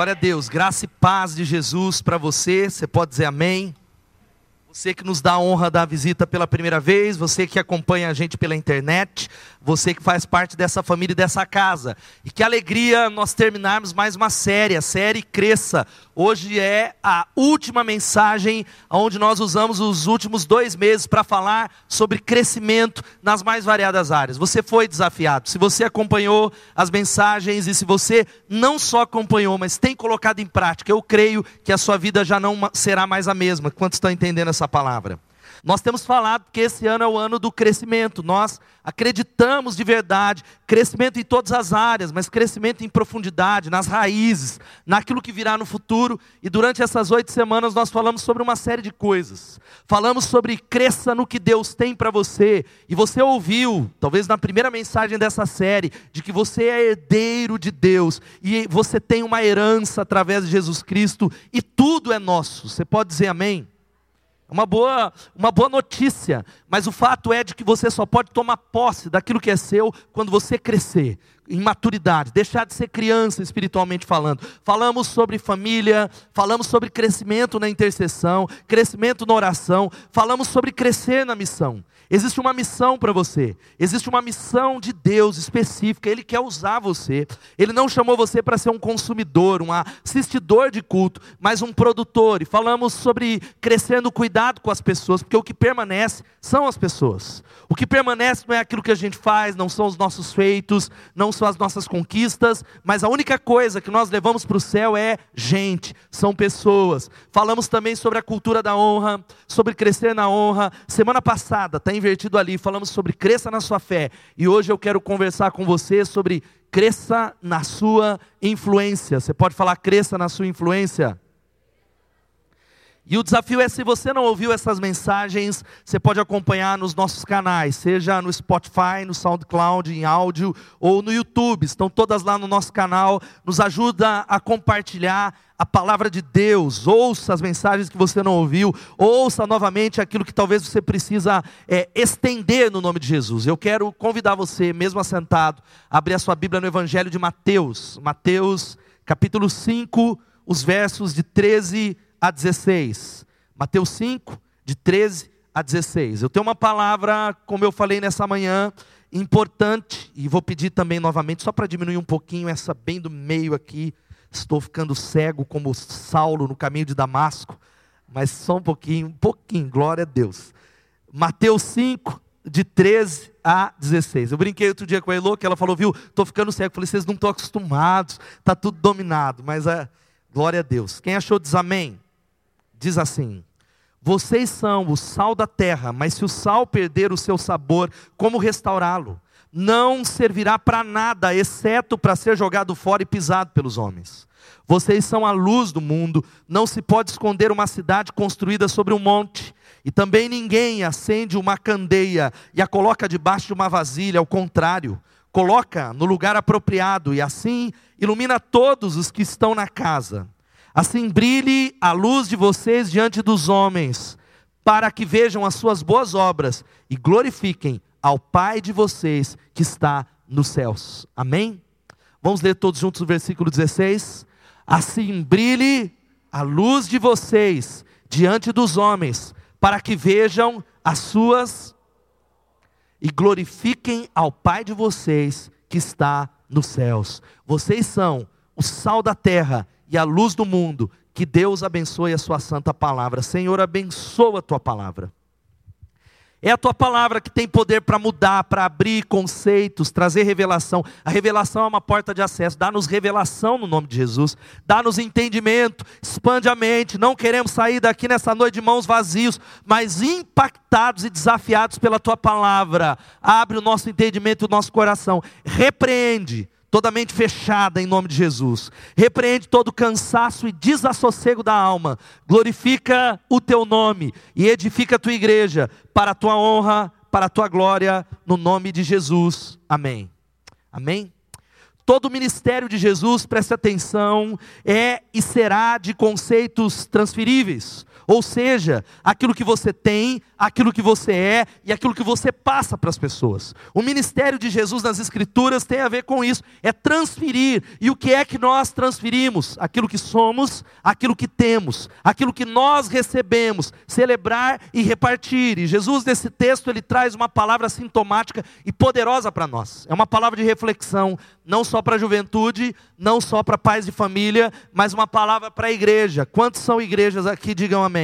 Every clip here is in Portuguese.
Glória a Deus, graça e paz de Jesus para você. Você pode dizer amém? Você que nos dá a honra da visita pela primeira vez, você que acompanha a gente pela internet, você que faz parte dessa família e dessa casa. E que alegria nós terminarmos mais uma série, a série Cresça. Hoje é a última mensagem, onde nós usamos os últimos dois meses para falar sobre crescimento nas mais variadas áreas. Você foi desafiado. Se você acompanhou as mensagens e se você não só acompanhou, mas tem colocado em prática, eu creio que a sua vida já não será mais a mesma. Quantos estão entendendo essa palavra? Nós temos falado que esse ano é o ano do crescimento. Nós acreditamos de verdade, crescimento em todas as áreas, mas crescimento em profundidade, nas raízes, naquilo que virá no futuro. E durante essas oito semanas nós falamos sobre uma série de coisas. Falamos sobre cresça no que Deus tem para você. E você ouviu, talvez na primeira mensagem dessa série, de que você é herdeiro de Deus e você tem uma herança através de Jesus Cristo e tudo é nosso. Você pode dizer amém? Uma boa, uma boa notícia, mas o fato é de que você só pode tomar posse daquilo que é seu quando você crescer em maturidade, deixar de ser criança espiritualmente falando. Falamos sobre família, falamos sobre crescimento na intercessão, crescimento na oração, falamos sobre crescer na missão. Existe uma missão para você, existe uma missão de Deus específica, Ele quer usar você. Ele não chamou você para ser um consumidor, um assistidor de culto, mas um produtor. E falamos sobre crescendo cuidado com as pessoas, porque o que permanece são as pessoas. O que permanece não é aquilo que a gente faz, não são os nossos feitos, não são as nossas conquistas, mas a única coisa que nós levamos para o céu é gente, são pessoas. Falamos também sobre a cultura da honra, sobre crescer na honra. Semana passada, está invertido ali, falamos sobre cresça na sua fé. E hoje eu quero conversar com você sobre cresça na sua influência. Você pode falar cresça na sua influência? E o desafio é: se você não ouviu essas mensagens, você pode acompanhar nos nossos canais, seja no Spotify, no SoundCloud, em áudio, ou no YouTube. Estão todas lá no nosso canal. Nos ajuda a compartilhar a palavra de Deus. Ouça as mensagens que você não ouviu. Ouça novamente aquilo que talvez você precisa é, estender no nome de Jesus. Eu quero convidar você, mesmo assentado, a abrir a sua Bíblia no Evangelho de Mateus. Mateus, capítulo 5, os versos de 13 a a 16. Mateus 5, de 13 a 16. Eu tenho uma palavra, como eu falei nessa manhã, importante, e vou pedir também novamente, só para diminuir um pouquinho essa bem do meio aqui. Estou ficando cego como Saulo no caminho de Damasco, mas só um pouquinho, um pouquinho, glória a Deus. Mateus 5, de 13 a 16. Eu brinquei outro dia com a Elo, que ela falou, viu, estou ficando cego. Eu falei, vocês não estão acostumados, está tudo dominado, mas é, glória a Deus. Quem achou diz amém diz assim: Vocês são o sal da terra, mas se o sal perder o seu sabor, como restaurá-lo? Não servirá para nada, exceto para ser jogado fora e pisado pelos homens. Vocês são a luz do mundo, não se pode esconder uma cidade construída sobre um monte. E também ninguém acende uma candeia e a coloca debaixo de uma vasilha, ao contrário, coloca no lugar apropriado e assim ilumina todos os que estão na casa. Assim brilhe a luz de vocês diante dos homens, para que vejam as suas boas obras e glorifiquem ao Pai de vocês que está nos céus. Amém? Vamos ler todos juntos o versículo 16. Assim brilhe a luz de vocês diante dos homens, para que vejam as suas e glorifiquem ao Pai de vocês que está nos céus. Vocês são o sal da terra e a luz do mundo. Que Deus abençoe a sua santa palavra. Senhor, abençoa a tua palavra. É a tua palavra que tem poder para mudar, para abrir conceitos, trazer revelação. A revelação é uma porta de acesso. Dá-nos revelação no nome de Jesus. Dá-nos entendimento, expande a mente. Não queremos sair daqui nessa noite de mãos vazios, mas impactados e desafiados pela tua palavra. Abre o nosso entendimento e o nosso coração. Repreende toda mente fechada em nome de Jesus. Repreende todo cansaço e desassossego da alma. Glorifica o teu nome e edifica a tua igreja para a tua honra, para a tua glória, no nome de Jesus. Amém. Amém. todo o ministério de Jesus, preste atenção, é e será de conceitos transferíveis. Ou seja, aquilo que você tem, aquilo que você é e aquilo que você passa para as pessoas. O ministério de Jesus nas Escrituras tem a ver com isso, é transferir. E o que é que nós transferimos? Aquilo que somos, aquilo que temos, aquilo que nós recebemos, celebrar e repartir. E Jesus, nesse texto, ele traz uma palavra sintomática e poderosa para nós. É uma palavra de reflexão, não só para a juventude, não só para pais de família, mas uma palavra para a igreja. Quantos são igrejas aqui? Digam amém.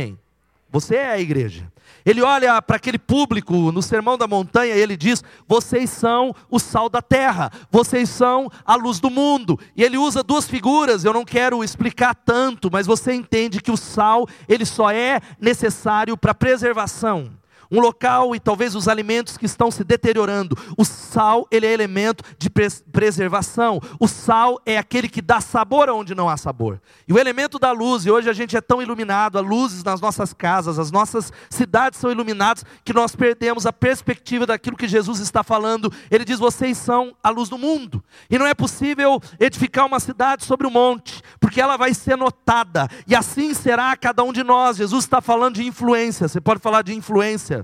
Você é a igreja. Ele olha para aquele público no Sermão da Montanha e ele diz: Vocês são o sal da terra, vocês são a luz do mundo. E ele usa duas figuras, eu não quero explicar tanto, mas você entende que o sal, ele só é necessário para preservação um local e talvez os alimentos que estão se deteriorando. O sal, ele é elemento de preservação. O sal é aquele que dá sabor onde não há sabor. E o elemento da luz, e hoje a gente é tão iluminado, há luzes nas nossas casas, as nossas cidades são iluminadas, que nós perdemos a perspectiva daquilo que Jesus está falando. Ele diz: "Vocês são a luz do mundo". E não é possível edificar uma cidade sobre o um monte, porque ela vai ser notada, e assim será cada um de nós. Jesus está falando de influência. Você pode falar de influência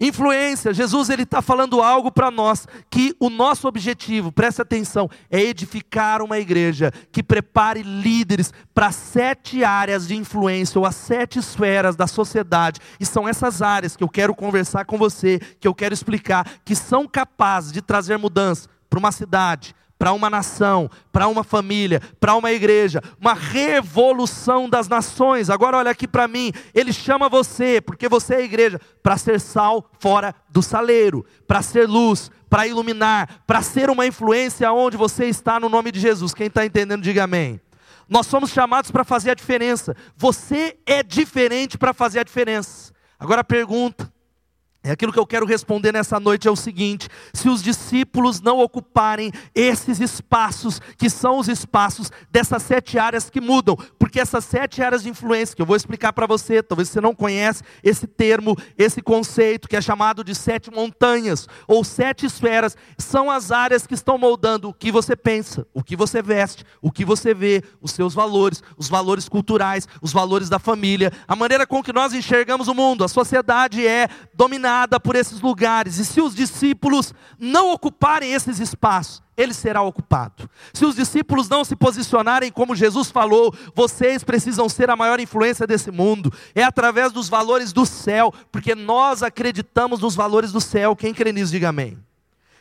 Influência, Jesus ele está falando algo para nós que o nosso objetivo, preste atenção, é edificar uma igreja que prepare líderes para sete áreas de influência ou as sete esferas da sociedade. E são essas áreas que eu quero conversar com você, que eu quero explicar, que são capazes de trazer mudança para uma cidade, para uma nação, para uma família, para uma igreja, uma revolução das nações. Agora olha aqui para mim, ele chama você, porque você é a igreja, para ser sal fora do saleiro, para ser luz, para iluminar, para ser uma influência onde você está no nome de Jesus. Quem está entendendo, diga amém. Nós somos chamados para fazer a diferença. Você é diferente para fazer a diferença. Agora pergunta: é aquilo que eu quero responder nessa noite é o seguinte: se os discípulos não ocuparem esses espaços, que são os espaços dessas sete áreas que mudam, porque essas sete áreas de influência, que eu vou explicar para você, talvez você não conhece esse termo, esse conceito, que é chamado de sete montanhas, ou sete esferas, são as áreas que estão moldando o que você pensa, o que você veste, o que você vê, os seus valores, os valores culturais, os valores da família, a maneira com que nós enxergamos o mundo. A sociedade é dominada dominada por esses lugares. E se os discípulos não ocuparem esses espaços, ele será ocupado. Se os discípulos não se posicionarem como Jesus falou, vocês precisam ser a maior influência desse mundo. É através dos valores do céu, porque nós acreditamos nos valores do céu. Quem crê nisso, diga amém.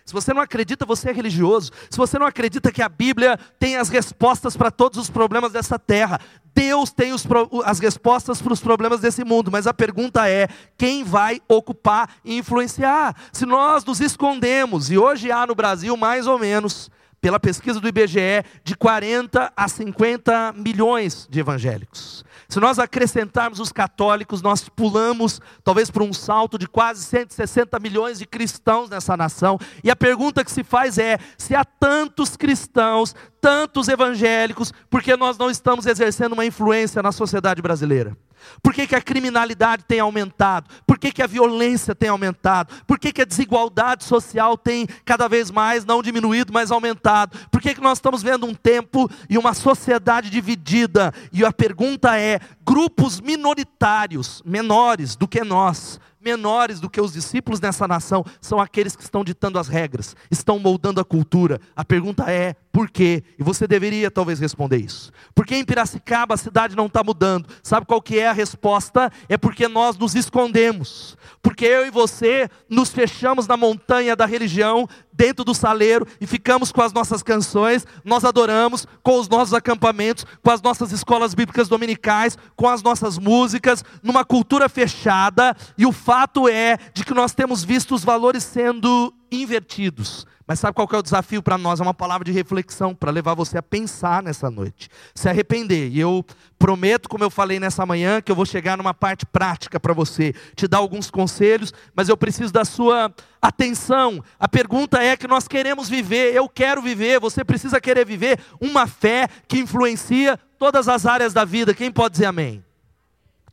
Se você não acredita, você é religioso. Se você não acredita que a Bíblia tem as respostas para todos os problemas dessa terra, Deus tem os, as respostas para os problemas desse mundo. Mas a pergunta é: quem vai ocupar e influenciar? Se nós nos escondemos, e hoje há no Brasil mais ou menos pela pesquisa do IBGE, de 40 a 50 milhões de evangélicos. Se nós acrescentarmos os católicos, nós pulamos talvez por um salto de quase 160 milhões de cristãos nessa nação. E a pergunta que se faz é: se há tantos cristãos, tantos evangélicos, por que nós não estamos exercendo uma influência na sociedade brasileira? Por que, que a criminalidade tem aumentado? Por que, que a violência tem aumentado? Por que, que a desigualdade social tem cada vez mais, não diminuído, mas aumentado? Por que, que nós estamos vendo um tempo e uma sociedade dividida? E a pergunta é: grupos minoritários, menores do que nós, menores do que os discípulos nessa nação são aqueles que estão ditando as regras, estão moldando a cultura. A pergunta é: por quê? E você deveria talvez responder isso. Porque em Piracicaba a cidade não está mudando. Sabe qual que é a resposta? É porque nós nos escondemos. Porque eu e você nos fechamos na montanha da religião, dentro do saleiro, e ficamos com as nossas canções, nós adoramos, com os nossos acampamentos, com as nossas escolas bíblicas dominicais, com as nossas músicas, numa cultura fechada, e o fato é de que nós temos visto os valores sendo invertidos. Mas sabe qual é o desafio para nós? É uma palavra de reflexão para levar você a pensar nessa noite, se arrepender. E eu prometo, como eu falei nessa manhã, que eu vou chegar numa parte prática para você, te dar alguns conselhos, mas eu preciso da sua atenção. A pergunta é que nós queremos viver, eu quero viver, você precisa querer viver uma fé que influencia todas as áreas da vida. Quem pode dizer amém?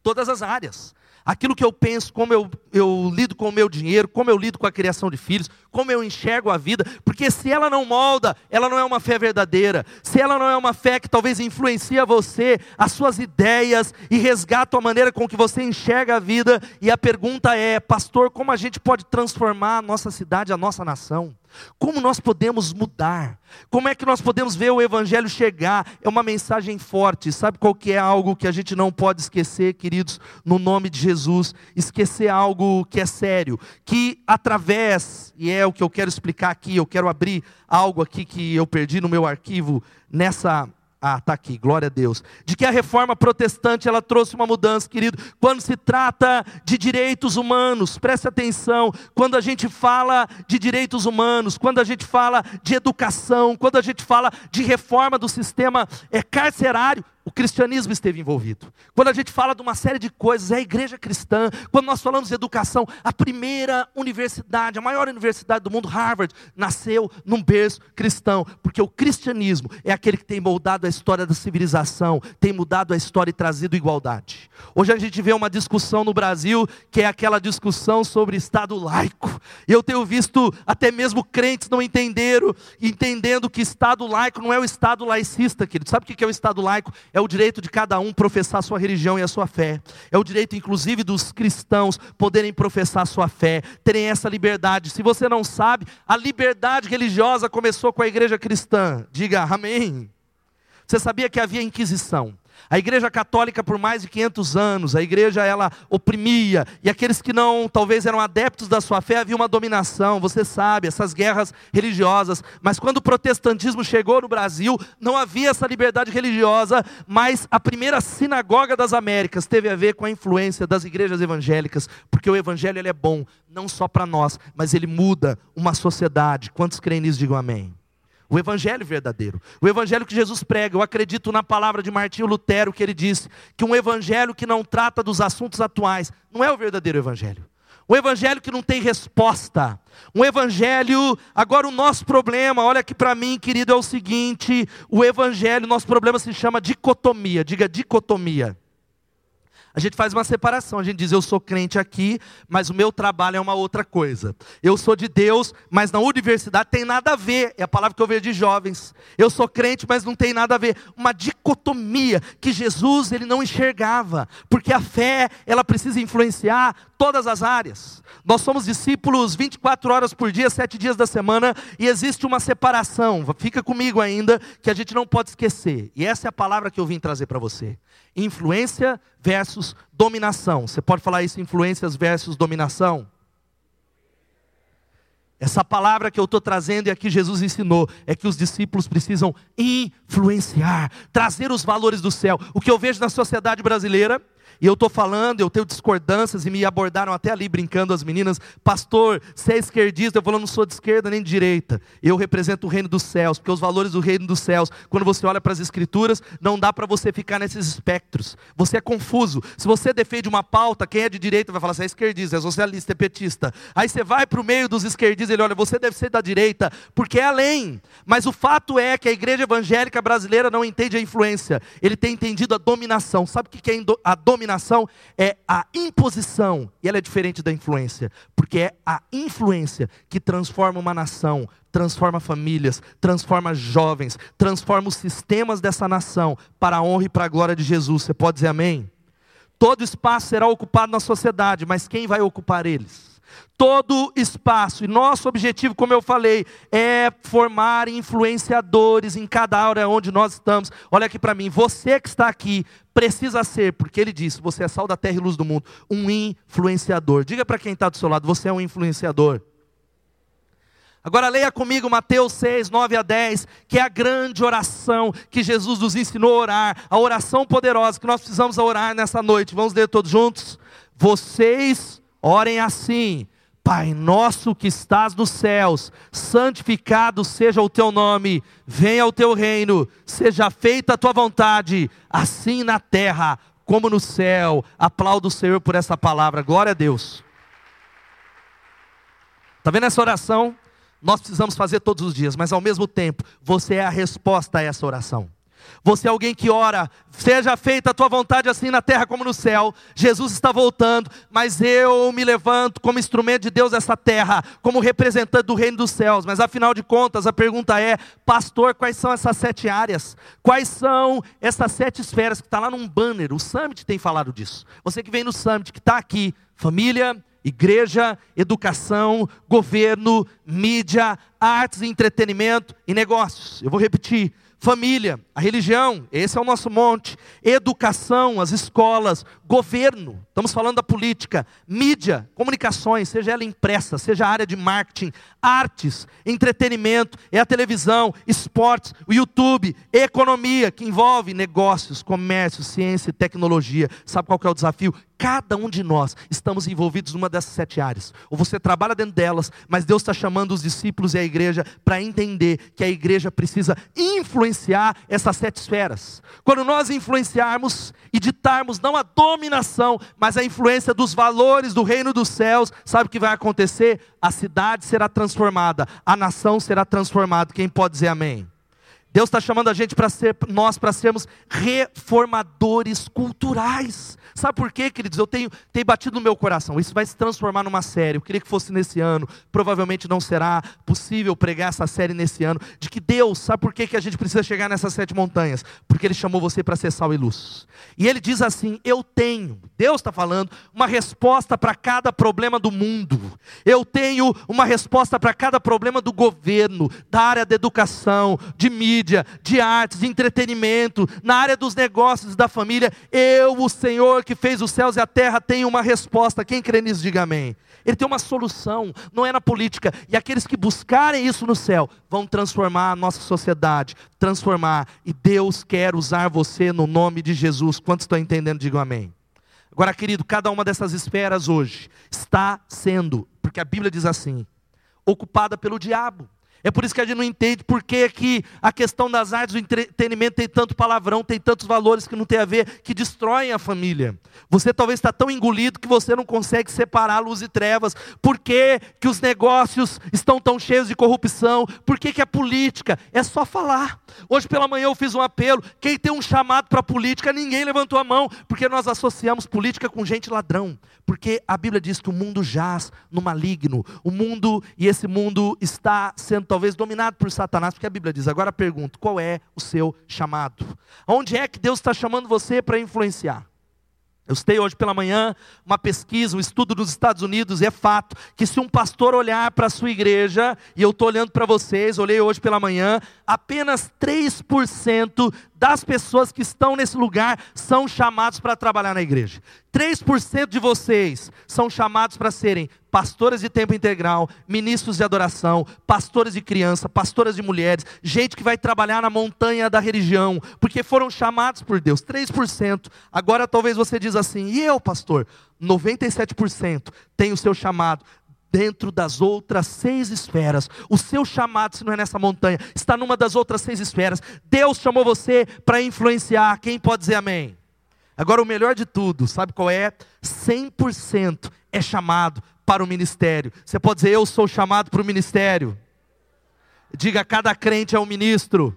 Todas as áreas. Aquilo que eu penso, como eu, eu lido com o meu dinheiro, como eu lido com a criação de filhos, como eu enxergo a vida, porque se ela não molda, ela não é uma fé verdadeira, se ela não é uma fé que talvez influencia você, as suas ideias e resgata a maneira com que você enxerga a vida, e a pergunta é, pastor, como a gente pode transformar a nossa cidade, a nossa nação? Como nós podemos mudar? Como é que nós podemos ver o evangelho chegar? É uma mensagem forte. Sabe qual que é algo que a gente não pode esquecer, queridos, no nome de Jesus? Esquecer algo que é sério, que através, e é o que eu quero explicar aqui, eu quero abrir algo aqui que eu perdi no meu arquivo nessa ah, está aqui, glória a Deus. De que a reforma protestante ela trouxe uma mudança, querido. Quando se trata de direitos humanos, preste atenção. Quando a gente fala de direitos humanos, quando a gente fala de educação, quando a gente fala de reforma do sistema é, carcerário, o cristianismo esteve envolvido. Quando a gente fala de uma série de coisas, é a igreja cristã. Quando nós falamos de educação, a primeira universidade, a maior universidade do mundo, Harvard, nasceu num berço cristão, porque o cristianismo é aquele que tem moldado a história da civilização, tem mudado a história e trazido igualdade. Hoje a gente vê uma discussão no Brasil que é aquela discussão sobre Estado laico. Eu tenho visto até mesmo crentes não entenderam, entendendo que Estado laico não é o Estado laicista, querido. Sabe o que é o Estado laico? É o direito de cada um professar sua religião e a sua fé. É o direito, inclusive, dos cristãos poderem professar sua fé, terem essa liberdade. Se você não sabe, a liberdade religiosa começou com a igreja cristã. Diga amém. Você sabia que havia Inquisição? A igreja católica por mais de 500 anos, a igreja ela oprimia, e aqueles que não, talvez eram adeptos da sua fé, havia uma dominação, você sabe, essas guerras religiosas. Mas quando o protestantismo chegou no Brasil, não havia essa liberdade religiosa, mas a primeira sinagoga das Américas teve a ver com a influência das igrejas evangélicas, porque o evangelho ele é bom, não só para nós, mas ele muda uma sociedade. Quantos creem nisso, digam amém. O evangelho verdadeiro. O evangelho que Jesus prega. Eu acredito na palavra de Martinho Lutero que ele disse que um evangelho que não trata dos assuntos atuais não é o verdadeiro evangelho. Um evangelho que não tem resposta. Um evangelho. Agora, o nosso problema, olha aqui para mim, querido, é o seguinte: o evangelho, nosso problema se chama dicotomia. Diga dicotomia. A gente faz uma separação, a gente diz: eu sou crente aqui, mas o meu trabalho é uma outra coisa. Eu sou de Deus, mas na universidade tem nada a ver. É a palavra que eu vejo de jovens. Eu sou crente, mas não tem nada a ver. Uma dicotomia que Jesus ele não enxergava, porque a fé ela precisa influenciar todas as áreas. Nós somos discípulos 24 horas por dia, sete dias da semana, e existe uma separação. Fica comigo ainda, que a gente não pode esquecer. E essa é a palavra que eu vim trazer para você. Influência versus dominação. Você pode falar isso, influências versus dominação? Essa palavra que eu estou trazendo e aqui Jesus ensinou é que os discípulos precisam influenciar, trazer os valores do céu. O que eu vejo na sociedade brasileira e eu estou falando, eu tenho discordâncias, e me abordaram até ali brincando as meninas, pastor, você é esquerdista, eu falo, não sou de esquerda nem de direita, eu represento o reino dos céus, porque os valores do reino dos céus, quando você olha para as escrituras, não dá para você ficar nesses espectros, você é confuso, se você defende uma pauta, quem é de direita vai falar, você é esquerdista, é socialista, é petista, aí você vai para o meio dos esquerdistas, ele olha, você deve ser da direita, porque é além, mas o fato é que a igreja evangélica brasileira não entende a influência, ele tem entendido a dominação, sabe o que é a dominação? Dominação é a imposição, e ela é diferente da influência, porque é a influência que transforma uma nação, transforma famílias, transforma jovens, transforma os sistemas dessa nação para a honra e para a glória de Jesus. Você pode dizer amém? Todo espaço será ocupado na sociedade, mas quem vai ocupar eles? Todo espaço. E nosso objetivo, como eu falei, é formar influenciadores em cada área onde nós estamos. Olha aqui para mim, você que está aqui precisa ser, porque ele disse: você é sal da terra e luz do mundo, um influenciador. Diga para quem está do seu lado: você é um influenciador. Agora leia comigo Mateus 6, 9 a 10, que é a grande oração que Jesus nos ensinou a orar, a oração poderosa que nós precisamos orar nessa noite. Vamos ler todos juntos? Vocês orem assim: Pai nosso que estás nos céus, santificado seja o teu nome, venha o teu reino, seja feita a tua vontade, assim na terra como no céu. Aplaudo o Senhor por essa palavra, glória a Deus. Está vendo essa oração? Nós precisamos fazer todos os dias, mas ao mesmo tempo, você é a resposta a essa oração. Você é alguém que ora, seja feita a tua vontade assim na terra como no céu. Jesus está voltando, mas eu me levanto como instrumento de Deus nessa terra, como representante do reino dos céus. Mas afinal de contas, a pergunta é: pastor, quais são essas sete áreas? Quais são essas sete esferas que está lá num banner? O Summit tem falado disso. Você que vem no Summit, que está aqui, família, igreja, educação, governo, mídia, artes e entretenimento e negócios. Eu vou repetir família, a religião, esse é o nosso monte, educação, as escolas, governo, estamos falando da política, mídia, comunicações, seja ela impressa, seja a área de marketing, artes, entretenimento, é a televisão, esportes, o YouTube, economia, que envolve negócios, comércio, ciência e tecnologia. Sabe qual é o desafio? Cada um de nós estamos envolvidos numa dessas sete áreas. Ou você trabalha dentro delas, mas Deus está chamando os discípulos e a igreja para entender que a igreja precisa influenciar essas sete esferas. Quando nós influenciarmos e ditarmos não a dominação, mas a influência dos valores do reino dos céus, sabe o que vai acontecer? A cidade será transformada, a nação será transformada. Quem pode dizer amém? Deus está chamando a gente para ser, nós para sermos reformadores culturais. Sabe por quê, queridos? Eu tenho, tenho batido no meu coração. Isso vai se transformar numa série. Eu queria que fosse nesse ano. Provavelmente não será possível pregar essa série nesse ano. De que Deus, sabe por quê que a gente precisa chegar nessas sete montanhas? Porque Ele chamou você para ser sal e luz. E Ele diz assim: Eu tenho, Deus está falando, uma resposta para cada problema do mundo. Eu tenho uma resposta para cada problema do governo, da área da educação, de mídia, de artes, de entretenimento, na área dos negócios da família. Eu, o Senhor, que fez os céus e a terra tem uma resposta. Quem crê nisso, diga amém. Ele tem uma solução, não é na política. E aqueles que buscarem isso no céu vão transformar a nossa sociedade, transformar. E Deus quer usar você no nome de Jesus. Quantos estão entendendo? Digam amém. Agora, querido, cada uma dessas esferas hoje está sendo, porque a Bíblia diz assim, ocupada pelo diabo. É por isso que a gente não entende por que, a questão das artes, do entretenimento tem tanto palavrão, tem tantos valores que não tem a ver, que destroem a família. Você talvez está tão engolido que você não consegue separar luz e trevas. Por que, que os negócios estão tão cheios de corrupção? Por que, que a política? É só falar. Hoje pela manhã eu fiz um apelo. Quem tem um chamado para política, ninguém levantou a mão, porque nós associamos política com gente ladrão. Porque a Bíblia diz que o mundo jaz no maligno. O mundo, e esse mundo está sendo talvez dominado por Satanás, porque a Bíblia diz. Agora pergunto: qual é o seu chamado? Onde é que Deus está chamando você para influenciar? Eu citei hoje pela manhã uma pesquisa, um estudo dos Estados Unidos, e é fato que se um pastor olhar para a sua igreja, e eu estou olhando para vocês, olhei hoje pela manhã, apenas 3% das pessoas que estão nesse lugar são chamados para trabalhar na igreja. 3% de vocês são chamados para serem pastores de tempo integral, ministros de adoração, pastores de criança, pastoras de mulheres, gente que vai trabalhar na montanha da religião, porque foram chamados por Deus. 3%. Agora talvez você diz assim: "E eu, pastor?" 97% tem o seu chamado dentro das outras seis esferas. O seu chamado, se não é nessa montanha, está numa das outras seis esferas. Deus chamou você para influenciar. Quem pode dizer amém? Agora, o melhor de tudo, sabe qual é? 100% é chamado para o ministério. Você pode dizer, eu sou chamado para o ministério. Diga, cada crente é um ministro.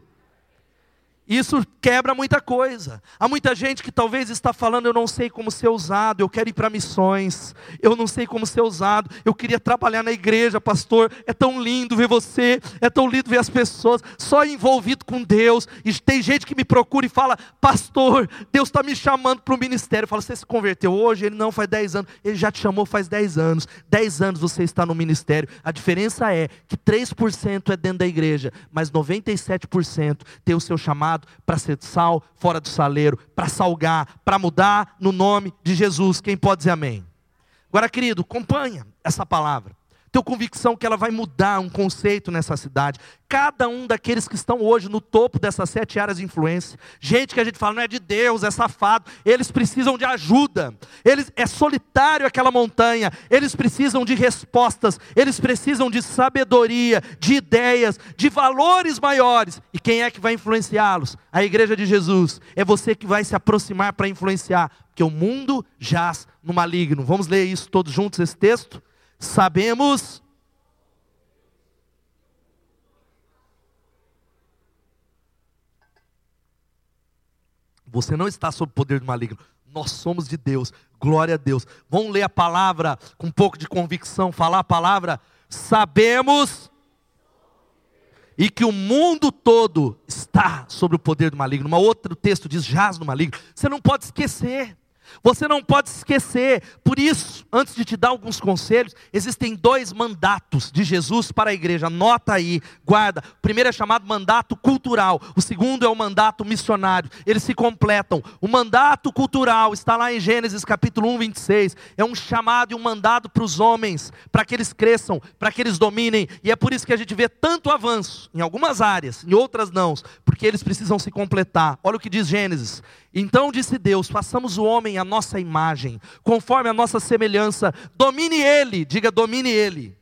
Isso quebra muita coisa. Há muita gente que talvez está falando, eu não sei como ser usado, eu quero ir para missões, eu não sei como ser usado, eu queria trabalhar na igreja, pastor. É tão lindo ver você, é tão lindo ver as pessoas só envolvido com Deus. E tem gente que me procura e fala, pastor, Deus está me chamando para o ministério. Eu falo, você se converteu hoje? Ele não, faz 10 anos. Ele já te chamou faz 10 anos. 10 anos você está no ministério. A diferença é que 3% é dentro da igreja, mas 97% tem o seu chamado para ser sal fora do saleiro, para salgar, para mudar no nome de Jesus. Quem pode dizer amém? Agora, querido, acompanha essa palavra. Tenho convicção que ela vai mudar um conceito nessa cidade. Cada um daqueles que estão hoje no topo dessas sete áreas de influência, gente que a gente fala não é de Deus, é safado, eles precisam de ajuda. Eles é solitário aquela montanha. Eles precisam de respostas. Eles precisam de sabedoria, de ideias, de valores maiores. E quem é que vai influenciá-los? A igreja de Jesus. É você que vai se aproximar para influenciar, porque o mundo jaz no maligno. Vamos ler isso todos juntos esse texto? Sabemos Você não está sob o poder do maligno. Nós somos de Deus. Glória a Deus. Vamos ler a palavra com um pouco de convicção, falar a palavra. Sabemos e que o mundo todo está sob o poder do maligno. Uma outro texto diz jaz no maligno. Você não pode esquecer. Você não pode esquecer. Por isso, antes de te dar alguns conselhos, existem dois mandatos de Jesus para a igreja. Anota aí, guarda. O primeiro é chamado mandato cultural, o segundo é o mandato missionário. Eles se completam. O mandato cultural está lá em Gênesis capítulo 1, 26. É um chamado e um mandado para os homens, para que eles cresçam, para que eles dominem. E é por isso que a gente vê tanto avanço em algumas áreas, em outras não, porque eles precisam se completar. Olha o que diz Gênesis. Então disse Deus: façamos o homem a nossa imagem, conforme a nossa semelhança, domine ele, diga domine ele.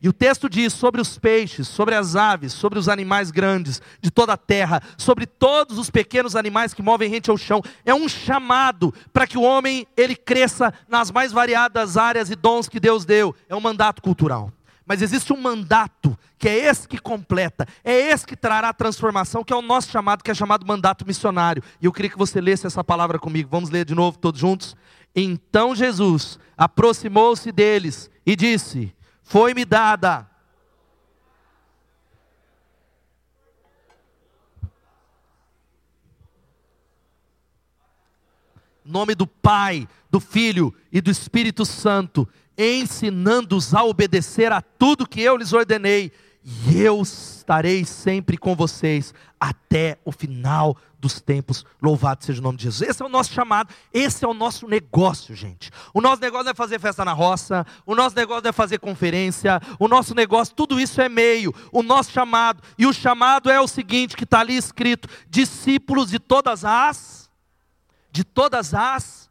E o texto diz sobre os peixes, sobre as aves, sobre os animais grandes de toda a terra, sobre todos os pequenos animais que movem rente ao chão. É um chamado para que o homem ele cresça nas mais variadas áreas e dons que Deus deu. É um mandato cultural. Mas existe um mandato, que é esse que completa, é esse que trará a transformação, que é o nosso chamado, que é chamado mandato missionário. E eu queria que você lesse essa palavra comigo. Vamos ler de novo, todos juntos? Então Jesus aproximou-se deles e disse: Foi-me dada. nome do Pai, do Filho e do Espírito Santo ensinando-os a obedecer a tudo que eu lhes ordenei, e eu estarei sempre com vocês até o final dos tempos. Louvado seja o nome de Jesus. Esse é o nosso chamado, esse é o nosso negócio, gente. O nosso negócio não é fazer festa na roça, o nosso negócio não é fazer conferência, o nosso negócio, tudo isso é meio. O nosso chamado, e o chamado é o seguinte, que está ali escrito: discípulos de todas as, de todas as,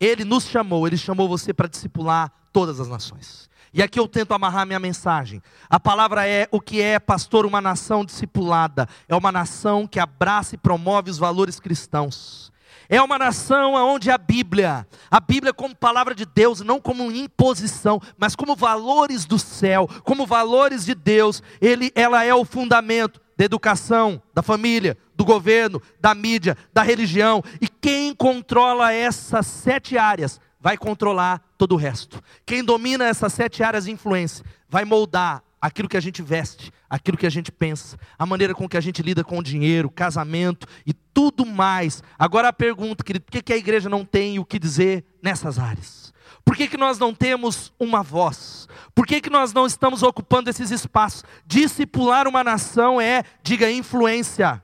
ele nos chamou, ele chamou você para discipular todas as nações. E aqui eu tento amarrar minha mensagem. A palavra é o que é, pastor, uma nação discipulada. É uma nação que abraça e promove os valores cristãos. É uma nação onde a Bíblia, a Bíblia como palavra de Deus, não como imposição, mas como valores do céu, como valores de Deus, ele, ela é o fundamento da educação, da família, do governo, da mídia, da religião. E quem controla essas sete áreas vai controlar todo o resto. Quem domina essas sete áreas de influência vai moldar aquilo que a gente veste, aquilo que a gente pensa, a maneira com que a gente lida com o dinheiro, casamento e tudo mais. Agora a pergunta, querido, por que, a igreja não tem o que dizer nessas áreas? Por que, que nós não temos uma voz? Por que, que nós não estamos ocupando esses espaços? Discipular uma nação é, diga, influência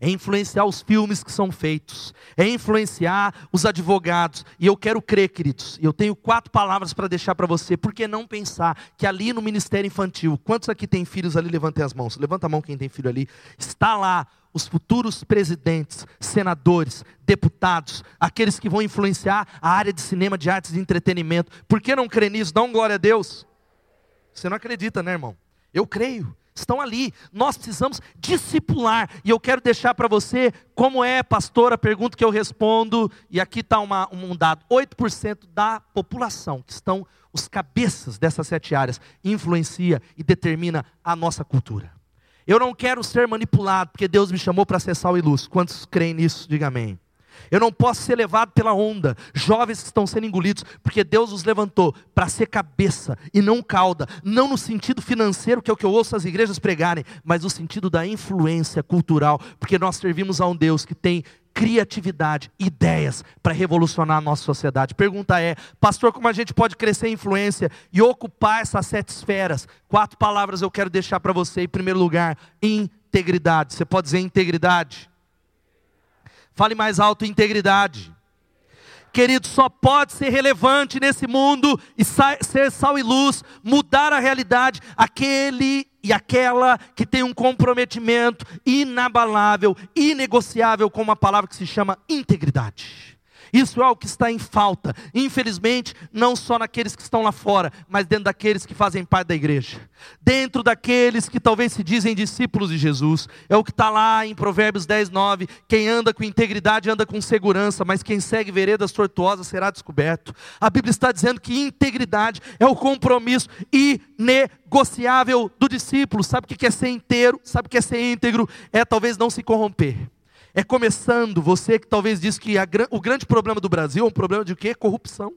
é influenciar os filmes que são feitos, é influenciar os advogados. E eu quero crer, queridos, eu tenho quatro palavras para deixar para você. Por que não pensar que ali no Ministério Infantil, quantos aqui têm filhos ali? Levantem as mãos. Levanta a mão quem tem filho ali. Está lá os futuros presidentes, senadores, deputados, aqueles que vão influenciar a área de cinema, de artes e entretenimento. Por que não crer nisso? Dá um glória a Deus. Você não acredita, né, irmão? Eu creio estão ali. Nós precisamos discipular. E eu quero deixar para você como é, pastor, a pergunta que eu respondo. E aqui está um dado: 8% da população, que estão os cabeças dessas sete áreas, influencia e determina a nossa cultura. Eu não quero ser manipulado, porque Deus me chamou para sal e luz. Quantos creem nisso? Diga amém. Eu não posso ser levado pela onda. Jovens estão sendo engolidos, porque Deus os levantou para ser cabeça e não cauda. Não no sentido financeiro, que é o que eu ouço as igrejas pregarem, mas no sentido da influência cultural, porque nós servimos a um Deus que tem criatividade, ideias para revolucionar a nossa sociedade. Pergunta é, pastor, como a gente pode crescer em influência e ocupar essas sete esferas? Quatro palavras eu quero deixar para você. Em primeiro lugar, integridade. Você pode dizer integridade? Fale mais alto, integridade. Querido, só pode ser relevante nesse mundo e ser sal e luz, mudar a realidade, aquele e aquela que tem um comprometimento inabalável, inegociável com uma palavra que se chama integridade. Isso é o que está em falta, infelizmente, não só naqueles que estão lá fora, mas dentro daqueles que fazem parte da igreja, dentro daqueles que talvez se dizem discípulos de Jesus. É o que está lá em Provérbios 10, 9: quem anda com integridade anda com segurança, mas quem segue veredas tortuosas será descoberto. A Bíblia está dizendo que integridade é o compromisso inegociável do discípulo. Sabe o que é ser inteiro? Sabe o que é ser íntegro? É talvez não se corromper É começando, você que talvez diz que a, o grande problema do Brasil é um problema de quê? Corrupção.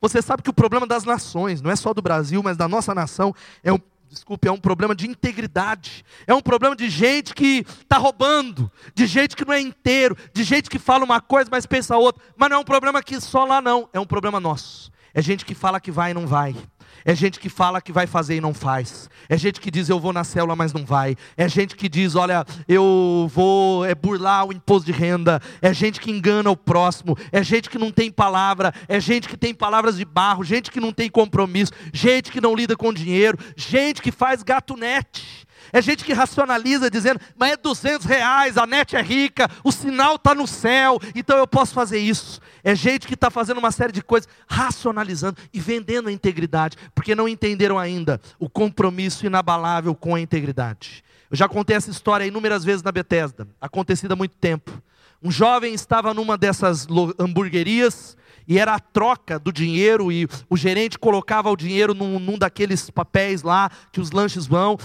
Você sabe que o problema das nações, não é só do Brasil, mas da nossa nação, é um, desculpe, é um problema de integridade. É um problema de gente que está roubando, de gente que não é inteiro, de gente que fala uma coisa, mas pensa outra. Mas não é um problema que só lá não, é um problema nosso. É gente que fala que vai e não vai. É gente que fala que vai fazer e não faz. É gente que diz eu vou na célula, mas não vai. É gente que diz, olha, eu vou é burlar o imposto de renda. É gente que engana o próximo. É gente que não tem palavra. É gente que tem palavras de barro. Gente que não tem compromisso. Gente que não lida com dinheiro. Gente que faz gatunete. É gente que racionaliza dizendo, mas é 200 reais, a net é rica, o sinal está no céu, então eu posso fazer isso. É gente que está fazendo uma série de coisas, racionalizando e vendendo a integridade, porque não entenderam ainda o compromisso inabalável com a integridade. Eu já contei essa história inúmeras vezes na Bethesda, acontecida há muito tempo. Um jovem estava numa dessas hamburguerias, e era a troca do dinheiro, e o gerente colocava o dinheiro num, num, daqueles papéis lá que os lanches vão,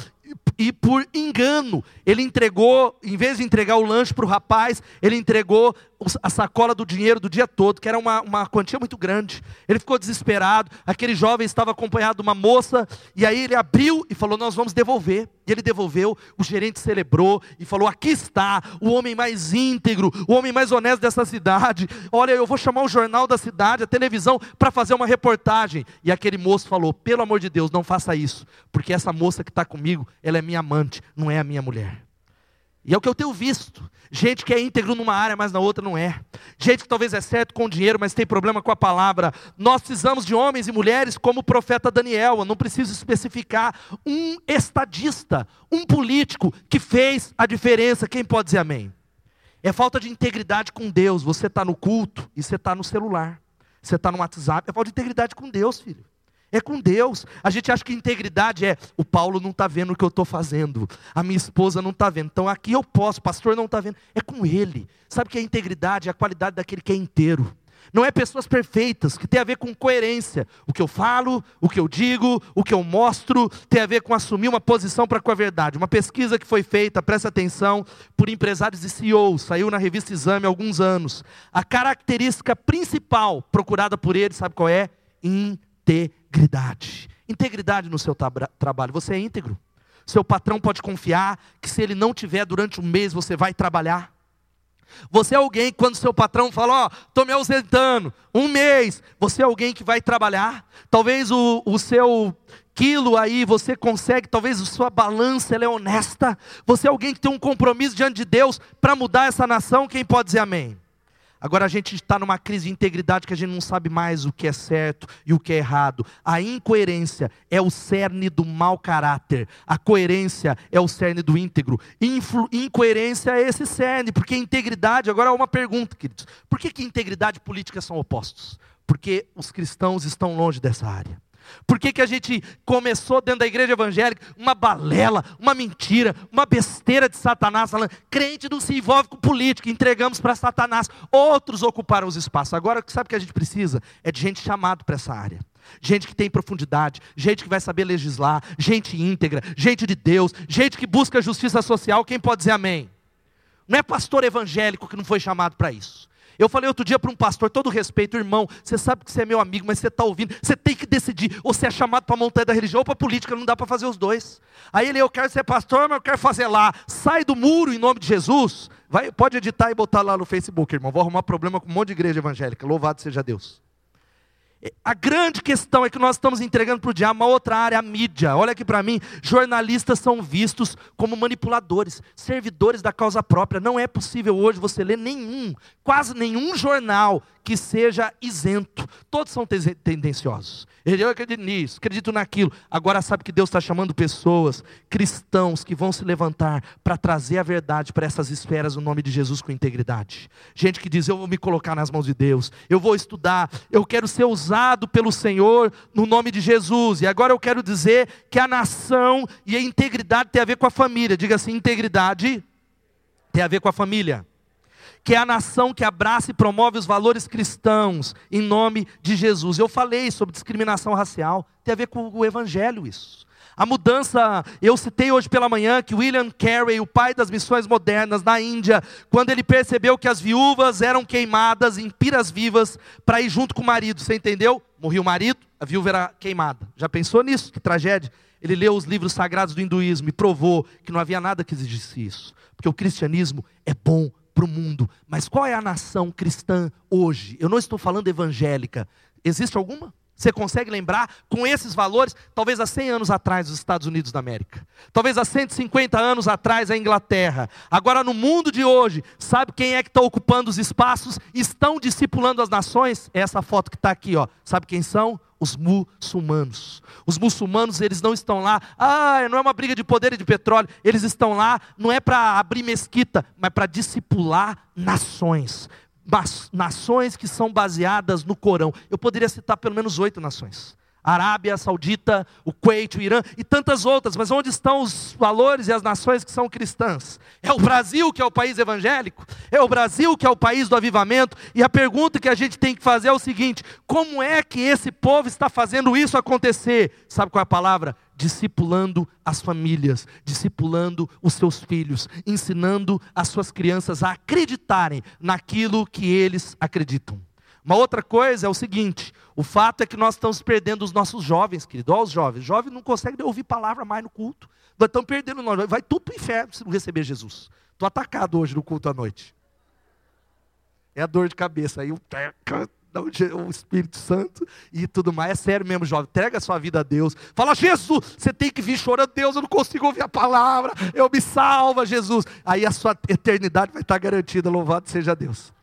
e por engano, ele entregou, em vez de entregar o lanche para o rapaz, ele entregou a sacola do dinheiro do dia todo, que era uma, uma quantia muito grande. Ele ficou desesperado. Aquele jovem estava acompanhado de uma moça, e aí ele abriu e falou: Nós vamos devolver. E ele devolveu. O gerente celebrou e falou: Aqui está o homem mais íntegro, o homem mais honesto dessa cidade. Olha, eu vou chamar o jornal da cidade, a televisão, para fazer uma reportagem. E aquele moço falou: Pelo amor de Deus, não faça isso, porque essa moça que está comigo, ela é minha amante, não é a minha mulher. E é o que eu tenho visto. Gente que é íntegro numa área, mas na outra não é. Gente que talvez é certo com dinheiro, mas tem problema com a palavra. Nós precisamos de homens e mulheres como o profeta Daniel. Eu não preciso especificar um estadista, um político que fez a diferença. Quem pode dizer amém? É falta de integridade com Deus. Você está no culto e você está no celular. Você está no WhatsApp. É falta de integridade com Deus, filho. É com Deus. A gente acha que integridade é o Paulo não está vendo o que eu estou fazendo, a minha esposa não está vendo, então aqui eu posso, pastor não está vendo. É com ele. Sabe que a integridade é a qualidade daquele que é inteiro. Não é pessoas perfeitas, que tem a ver com coerência. O que eu falo, o que eu digo, o que eu mostro, tem a ver com assumir uma posição para com a verdade. Uma pesquisa que foi feita, presta atenção, por empresários e CEOs, saiu na revista Exame há alguns anos. A característica principal procurada por eles, sabe qual é? Integridade integridade. Integridade no seu trabalho. Você é íntegro. Seu patrão pode confiar que se ele não tiver durante um mês, você vai trabalhar. Você é alguém que quando seu patrão fala, ó, oh, estou me ausentando, um mês, você é alguém que vai trabalhar. Talvez o, o seu quilo aí você consegue, talvez a sua balança ela é honesta. Você é alguém que tem um compromisso diante de Deus para mudar essa nação. Quem pode dizer amém? Agora a gente está numa crise de integridade que a gente não sabe mais o que é certo e o que é errado. A incoerência é o cerne do mau caráter. A coerência é o cerne do íntegro. Influ, incoerência é esse cerne, porque integridade, agora é uma pergunta, queridos. Por que, que integridade e política são opostos? Porque os cristãos estão longe dessa área. Por que, que a gente começou dentro da igreja evangélica uma balela, uma mentira, uma besteira de Satanás, falando, crente não se envolve com política, entregamos para Satanás. Outros ocuparam os espaços. Agora, sabe o que a gente precisa? É de gente chamada para essa área. Gente que tem profundidade, gente que vai saber legislar, gente íntegra, gente de Deus, gente que busca justiça social. Quem pode dizer amém? Não é pastor evangélico que não foi chamado para isso. Eu falei outro dia para um pastor, todo respeito, irmão, você sabe que você é meu amigo, mas você está ouvindo, você tem que decidir, ou você é chamado para a montanha da religião ou para a política, não dá para fazer os dois. Aí ele, eu quero ser pastor, mas eu quero fazer lá. Sai do muro em nome de Jesus. Vai, pode editar e botar lá no Facebook, irmão. Vou arrumar problema com um monte de igreja evangélica. Louvado seja Deus. A grande questão é que nós estamos entregando para o diabo uma outra área, a mídia. Olha aqui para mim, jornalistas são vistos como manipuladores, servidores da causa própria. Não é possível hoje você ler nenhum, quase nenhum jornal que seja isento. Todos são tendenciosos. Eu acredito nisso, acredito naquilo. Agora sabe que Deus está chamando pessoas, cristãos, que vão se levantar para trazer a verdade para essas esferas no nome de Jesus com integridade. Gente que diz: Eu vou me colocar nas mãos de Deus, eu vou estudar, eu quero ser usado pelo Senhor no nome de Jesus. E agora eu quero dizer que a nação e a integridade tem a ver com a família. Diga assim: integridade tem a ver com a família que é a nação que abraça e promove os valores cristãos em nome de Jesus. Eu falei sobre discriminação racial, tem a ver com o evangelho isso. A mudança, eu citei hoje pela manhã que William Carey, o pai das missões modernas na Índia, quando ele percebeu que as viúvas eram queimadas em piras vivas para ir junto com o marido, você entendeu? Morreu o marido, a viúva era queimada. Já pensou nisso? Que tragédia. Ele leu os livros sagrados do hinduísmo e provou que não havia nada que exigisse isso. Porque o cristianismo é bom para o mundo. Mas qual é a nação cristã hoje? Eu não estou falando evangélica. Existe alguma? Você consegue lembrar com esses valores, talvez há 100 anos atrás, os Estados Unidos da América, talvez há 150 anos atrás, a Inglaterra. Agora, no mundo de hoje, sabe quem é que está ocupando os espaços? Estão discipulando as nações? É essa foto que está aqui, ó. sabe quem são? Os muçulmanos. Os muçulmanos, eles não estão lá, ah, não é uma briga de poder e de petróleo. Eles estão lá, não é para abrir mesquita, mas para discipular nações nações que são baseadas no Corão. Eu poderia citar pelo menos oito nações. Arábia Saudita, o Kuwait, o Irã e tantas outras, mas onde estão os valores e as nações que são cristãs? É o Brasil que é o país evangélico? É o Brasil que é o país do avivamento? E a pergunta que a gente tem que fazer é o seguinte: como é que esse povo está fazendo isso acontecer? Sabe qual é a palavra? discipulando as famílias, discipulando os seus filhos, ensinando as suas crianças a acreditarem naquilo que eles acreditam. Uma outra coisa é o seguinte: o fato é que nós estamos perdendo os nossos jovens, querido. Olha os jovens. Jovens não conseguem ouvir palavra mais no culto. Nós estamos perdendo nós. Vai tudo para o inferno se não receber Jesus. Estou atacado hoje no culto à noite. É a dor de cabeça. Aí o o Espírito Santo e tudo mais. É sério mesmo, jovem. Entrega a sua vida a Deus. Fala, Jesus, você tem que vir chorando. Deus, eu não consigo ouvir a palavra. Eu me salva, Jesus. Aí a sua eternidade vai estar garantida. Louvado seja Deus.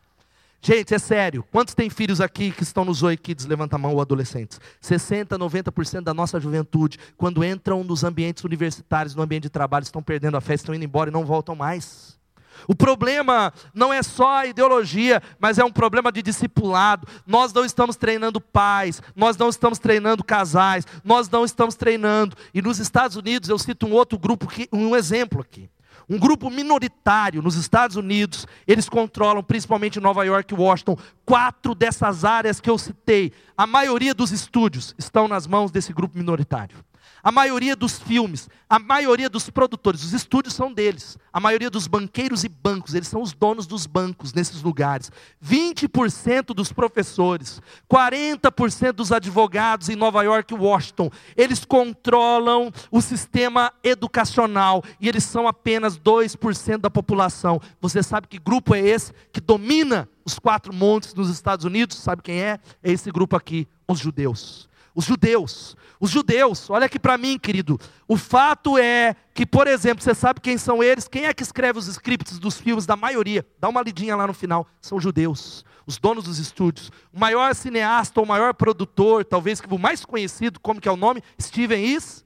Gente, é sério. Quantos tem filhos aqui que estão nos Oi Kids? Levanta a mão, ou adolescentes. 60, 90% da nossa juventude, quando entram nos ambientes universitários, no ambiente de trabalho, estão perdendo a fé, estão indo embora e não voltam mais. O problema não é só a ideologia, mas é um problema de discipulado. Nós não estamos treinando pais, nós não estamos treinando casais, nós não estamos treinando. E nos Estados Unidos, eu cito um outro grupo, um exemplo aqui. Um grupo minoritário nos Estados Unidos, eles controlam, principalmente Nova York e Washington, quatro dessas áreas que eu citei. A maioria dos estúdios estão nas mãos desse grupo minoritário. A maioria dos filmes, a maioria dos produtores, os estúdios são deles. A maioria dos banqueiros e bancos, eles são os donos dos bancos nesses lugares. 20% dos professores, 40% dos advogados em Nova York e Washington, eles controlam o sistema educacional e eles são apenas 2% da população. Você sabe que grupo é esse que domina os quatro montes nos Estados Unidos? Sabe quem é? É esse grupo aqui, os judeus. Os judeus. Os judeus, olha aqui para mim, querido. O fato é que, por exemplo, você sabe quem são eles? Quem é que escreve os scripts dos filmes da maioria? Dá uma lidinha lá no final. São judeus, os donos dos estúdios. O maior cineasta, o maior produtor, talvez o mais conhecido, como que é o nome? Steven Is.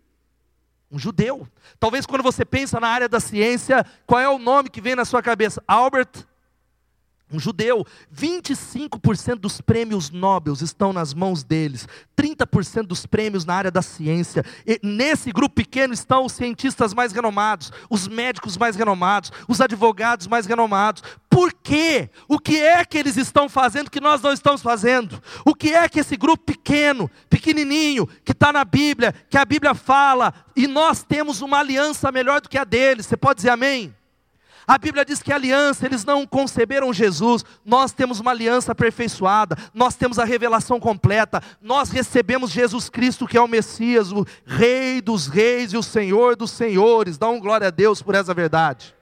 Um judeu. Talvez quando você pensa na área da ciência, qual é o nome que vem na sua cabeça? Albert um judeu, 25% dos prêmios Nobel estão nas mãos deles, 30% dos prêmios na área da ciência. E nesse grupo pequeno estão os cientistas mais renomados, os médicos mais renomados, os advogados mais renomados. Por quê? O que é que eles estão fazendo que nós não estamos fazendo? O que é que esse grupo pequeno, pequenininho, que está na Bíblia, que a Bíblia fala, e nós temos uma aliança melhor do que a deles? Você pode dizer amém? A Bíblia diz que a aliança, eles não conceberam Jesus, nós temos uma aliança aperfeiçoada, nós temos a revelação completa, nós recebemos Jesus Cristo, que é o Messias, o Rei dos Reis e o Senhor dos Senhores. Dá um glória a Deus por essa verdade.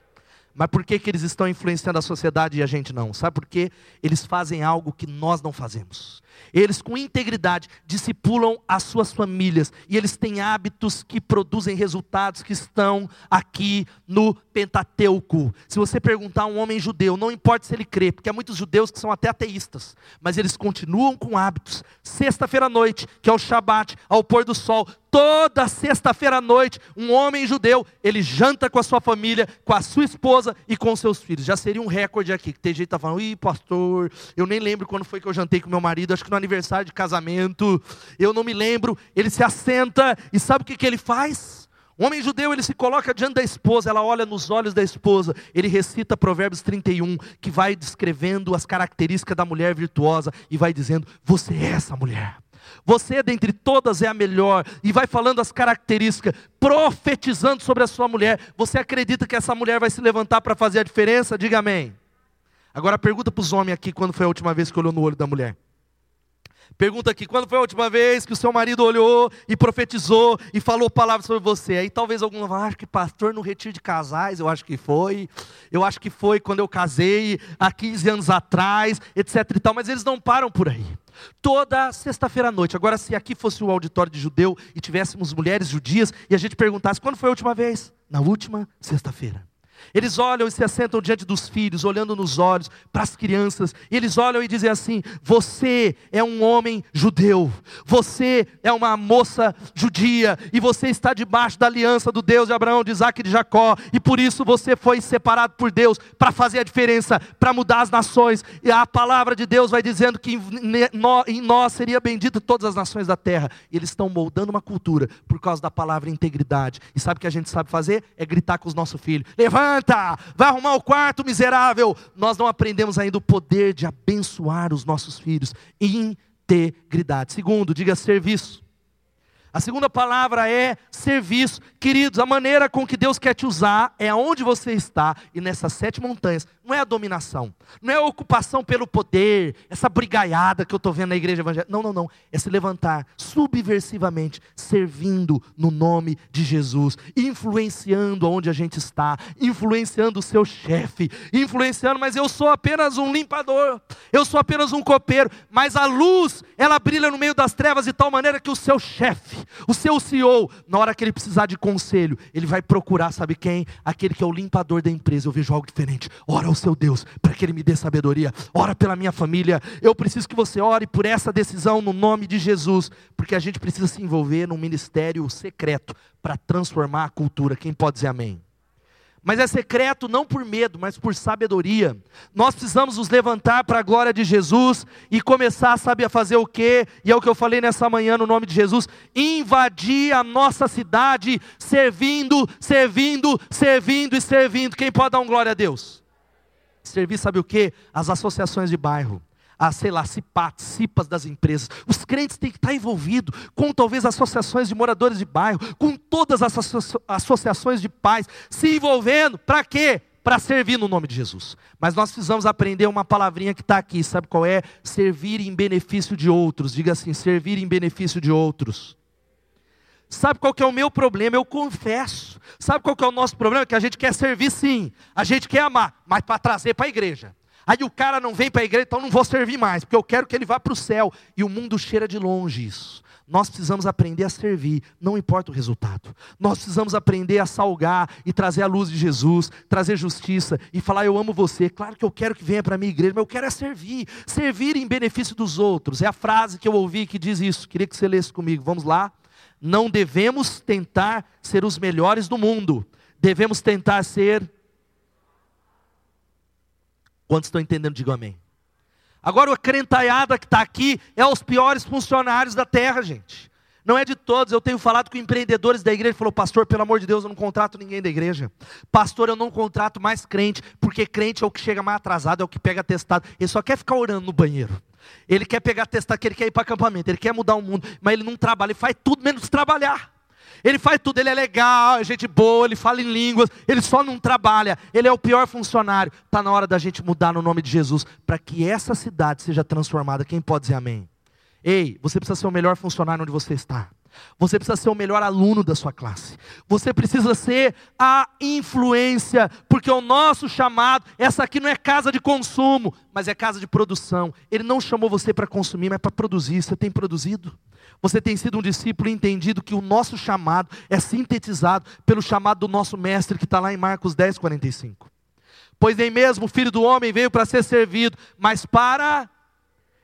Mas por que, que eles estão influenciando a sociedade e a gente não? Sabe por quê? Eles fazem algo que nós não fazemos. Eles, com integridade, discipulam as suas famílias. E eles têm hábitos que produzem resultados que estão aqui no Pentateuco. Se você perguntar a um homem judeu, não importa se ele crê, porque há muitos judeus que são até ateístas, mas eles continuam com hábitos. Sexta-feira à noite, que é o Shabat, ao pôr do sol, toda sexta-feira à noite, um homem judeu, ele janta com a sua família, com a sua esposa e com seus filhos. Já seria um recorde aqui, que tem gente que está falando, ih, pastor, eu nem lembro quando foi que eu jantei com meu marido, acho que no aniversário de casamento, eu não me lembro. Ele se assenta e sabe o que, que ele faz? O homem judeu, ele se coloca diante da esposa, ela olha nos olhos da esposa, ele recita Provérbios 31, que vai descrevendo as características da mulher virtuosa e vai dizendo: Você é essa mulher. Você dentre todas é a melhor. E vai falando as características, profetizando sobre a sua mulher. Você acredita que essa mulher vai se levantar para fazer a diferença? Diga amém. Agora pergunta para os homens aqui quando foi a última vez que olhou no olho da mulher. Pergunta aqui, quando foi a última vez que o seu marido olhou e profetizou e falou palavras sobre você? Aí talvez algum vá, acho que pastor no retiro de casais, eu acho que foi. Eu acho que foi quando eu casei há 15 anos atrás, etc e tal, mas eles não param por aí. Toda sexta-feira à noite. Agora, se aqui fosse o auditório de judeu e tivéssemos mulheres judias e a gente perguntasse quando foi a última vez? Na última sexta-feira. Eles olham e se assentam diante dos filhos, olhando nos olhos para as crianças, e eles olham e dizem assim: Você é um homem judeu, você é uma moça judia, e você está debaixo da aliança do Deus de Abraão, de Isaac e de Jacó, e por isso você foi separado por Deus para fazer a diferença, para mudar as nações. E a palavra de Deus vai dizendo que em nós seria bendito todas as nações da terra. E eles estão moldando uma cultura por causa da palavra integridade. E sabe o que a gente sabe fazer? É gritar com os nossos filhos: Levanta! Levanta, vai arrumar o quarto, miserável. Nós não aprendemos ainda o poder de abençoar os nossos filhos. Integridade. Segundo, diga serviço. A segunda palavra é serviço. Queridos, a maneira com que Deus quer te usar é aonde você está e nessas sete montanhas. Não é a dominação, não é a ocupação pelo poder, essa brigaiada que eu estou vendo na igreja evangélica. Não, não, não. É se levantar subversivamente, servindo no nome de Jesus, influenciando onde a gente está, influenciando o seu chefe, influenciando, mas eu sou apenas um limpador, eu sou apenas um copeiro, mas a luz, ela brilha no meio das trevas de tal maneira que o seu chefe, o seu CEO, na hora que ele precisar de conselho, ele vai procurar, sabe quem? Aquele que é o limpador da empresa. Eu vejo algo diferente. Ora ao seu Deus, para que ele me dê sabedoria. Ora pela minha família. Eu preciso que você ore por essa decisão no nome de Jesus, porque a gente precisa se envolver num ministério secreto para transformar a cultura. Quem pode dizer amém? Mas é secreto não por medo, mas por sabedoria. Nós precisamos nos levantar para a glória de Jesus e começar a saber fazer o quê? E é o que eu falei nessa manhã no nome de Jesus: invadir a nossa cidade, servindo, servindo, servindo e servindo. Quem pode dar um glória a Deus? Servir, sabe o que? As associações de bairro a, sei lá, se participas das empresas. Os crentes têm que estar envolvidos com talvez associações de moradores de bairro, com todas as associações de pais, se envolvendo, para quê? Para servir no nome de Jesus. Mas nós precisamos aprender uma palavrinha que está aqui, sabe qual é? Servir em benefício de outros. Diga assim: servir em benefício de outros. Sabe qual que é o meu problema? Eu confesso. Sabe qual que é o nosso problema? Que a gente quer servir sim, a gente quer amar, mas para trazer para a igreja. Aí o cara não vem para a igreja, então não vou servir mais, porque eu quero que ele vá para o céu. E o mundo cheira de longe isso. Nós precisamos aprender a servir, não importa o resultado. Nós precisamos aprender a salgar e trazer a luz de Jesus, trazer justiça e falar: Eu amo você. Claro que eu quero que venha para a minha igreja, mas eu quero é servir. Servir em benefício dos outros. É a frase que eu ouvi que diz isso. Queria que você lesse comigo. Vamos lá. Não devemos tentar ser os melhores do mundo, devemos tentar ser Quantos estão entendendo, digam amém. Agora, a crentaiada que está aqui é os piores funcionários da terra, gente. Não é de todos. Eu tenho falado com empreendedores da igreja. Falou, pastor, pelo amor de Deus, eu não contrato ninguém da igreja. Pastor, eu não contrato mais crente, porque crente é o que chega mais atrasado, é o que pega testado. Ele só quer ficar orando no banheiro. Ele quer pegar testado, ele quer ir para acampamento, ele quer mudar o mundo, mas ele não trabalha, ele faz tudo menos trabalhar. Ele faz tudo, ele é legal, é gente boa, ele fala em línguas, ele só não trabalha, ele é o pior funcionário. Está na hora da gente mudar no nome de Jesus, para que essa cidade seja transformada. Quem pode dizer amém? Ei, você precisa ser o melhor funcionário onde você está. Você precisa ser o melhor aluno da sua classe. Você precisa ser a influência, porque o nosso chamado, essa aqui não é casa de consumo, mas é casa de produção. Ele não chamou você para consumir, mas para produzir. Você tem produzido? Você tem sido um discípulo entendido que o nosso chamado é sintetizado pelo chamado do nosso mestre que está lá em Marcos 10, 45. Pois nem mesmo o filho do homem veio para ser servido, mas para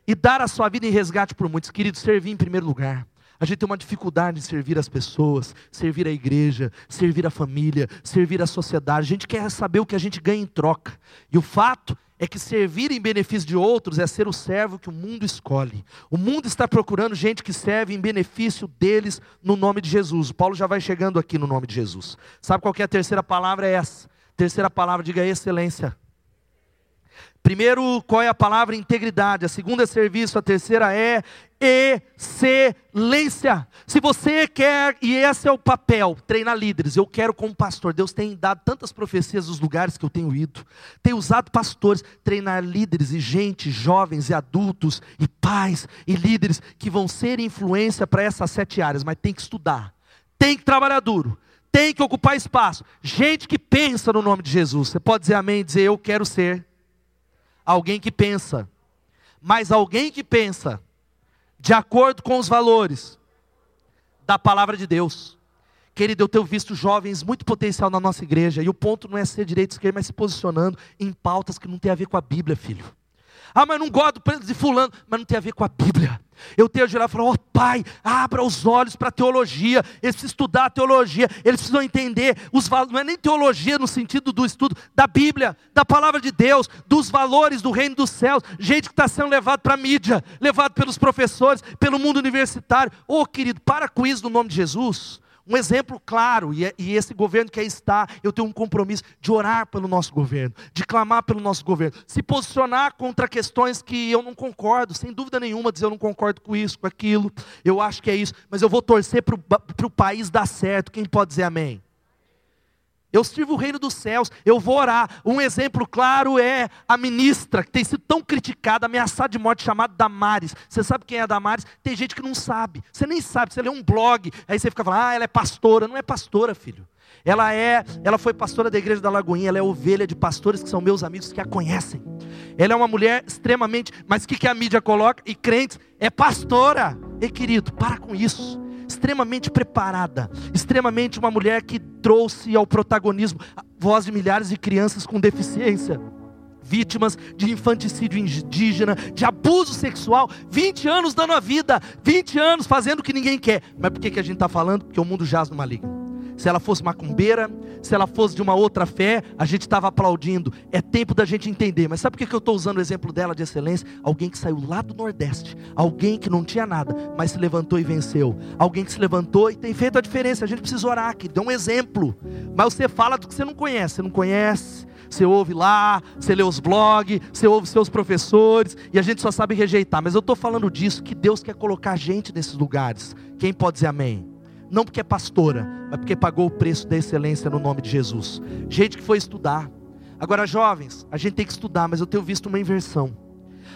e dar a sua vida em resgate por muitos. Queridos, servir em primeiro lugar. A gente tem uma dificuldade em servir as pessoas, servir a igreja, servir a família, servir a sociedade. A gente quer saber o que a gente ganha em troca. E o fato é que servir em benefício de outros é ser o servo que o mundo escolhe. O mundo está procurando gente que serve em benefício deles no nome de Jesus. O Paulo já vai chegando aqui no nome de Jesus. Sabe qual é a terceira palavra? É essa. Terceira palavra, diga excelência. Primeiro, qual é a palavra integridade? A segunda é serviço, a terceira é excelência. Se você quer, e esse é o papel, treinar líderes. Eu quero como pastor. Deus tem dado tantas profecias nos lugares que eu tenho ido. Tem usado pastores, treinar líderes e gente, jovens e adultos e pais e líderes que vão ser influência para essas sete áreas, mas tem que estudar. Tem que trabalhar duro tem que ocupar espaço. Gente que pensa no nome de Jesus. Você pode dizer amém e dizer eu quero ser alguém que pensa. Mas alguém que pensa de acordo com os valores da palavra de Deus. Querido, eu tenho visto jovens muito potencial na nossa igreja, e o ponto não é ser direito esquerda, mas se posicionando em pautas que não tem a ver com a Bíblia, filho. Ah, mas não gosto de fulano, mas não tem a ver com a Bíblia. Eu tenho que girar e falar, ó oh, pai, abra os olhos para a teologia. Eles precisam estudar a teologia, eles precisam entender os valores, não é nem teologia no sentido do estudo da Bíblia, da palavra de Deus, dos valores do reino dos céus. Gente que está sendo levado para a mídia, levado pelos professores, pelo mundo universitário. Ô oh, querido, para com isso no nome de Jesus. Um exemplo claro, e, é, e esse governo que aí está, eu tenho um compromisso de orar pelo nosso governo, de clamar pelo nosso governo, se posicionar contra questões que eu não concordo, sem dúvida nenhuma, dizer eu não concordo com isso, com aquilo, eu acho que é isso, mas eu vou torcer para o país dar certo. Quem pode dizer amém? Eu sirvo o reino dos céus, eu vou orar. Um exemplo claro é a ministra, que tem sido tão criticada, ameaçada de morte, chamada Damares. Você sabe quem é a Damares? Tem gente que não sabe. Você nem sabe, você lê um blog, aí você fica falando, ah, ela é pastora. Não é pastora, filho. Ela é, ela foi pastora da igreja da Lagoinha, ela é ovelha de pastores que são meus amigos que a conhecem. Ela é uma mulher extremamente, mas o que, que a mídia coloca? E crentes, é pastora. E querido, para com isso extremamente preparada, extremamente uma mulher que trouxe ao protagonismo a voz de milhares de crianças com deficiência vítimas de infanticídio indígena, de abuso sexual, 20 anos dando a vida, 20 anos fazendo o que ninguém quer. Mas por que, que a gente está falando? Porque o mundo jaz no maligno se ela fosse macumbeira, se ela fosse de uma outra fé, a gente estava aplaudindo. É tempo da gente entender. Mas sabe por que eu estou usando o exemplo dela de excelência? Alguém que saiu lá do Nordeste, alguém que não tinha nada, mas se levantou e venceu. Alguém que se levantou e tem feito a diferença. A gente precisa orar aqui, dê um exemplo. Mas você fala do que você não conhece. Você não conhece, você ouve lá, você lê os blogs, você ouve seus professores, e a gente só sabe rejeitar. Mas eu estou falando disso, que Deus quer colocar gente nesses lugares. Quem pode dizer amém? Não porque é pastora, mas porque pagou o preço da excelência no nome de Jesus. Gente que foi estudar. Agora, jovens, a gente tem que estudar, mas eu tenho visto uma inversão.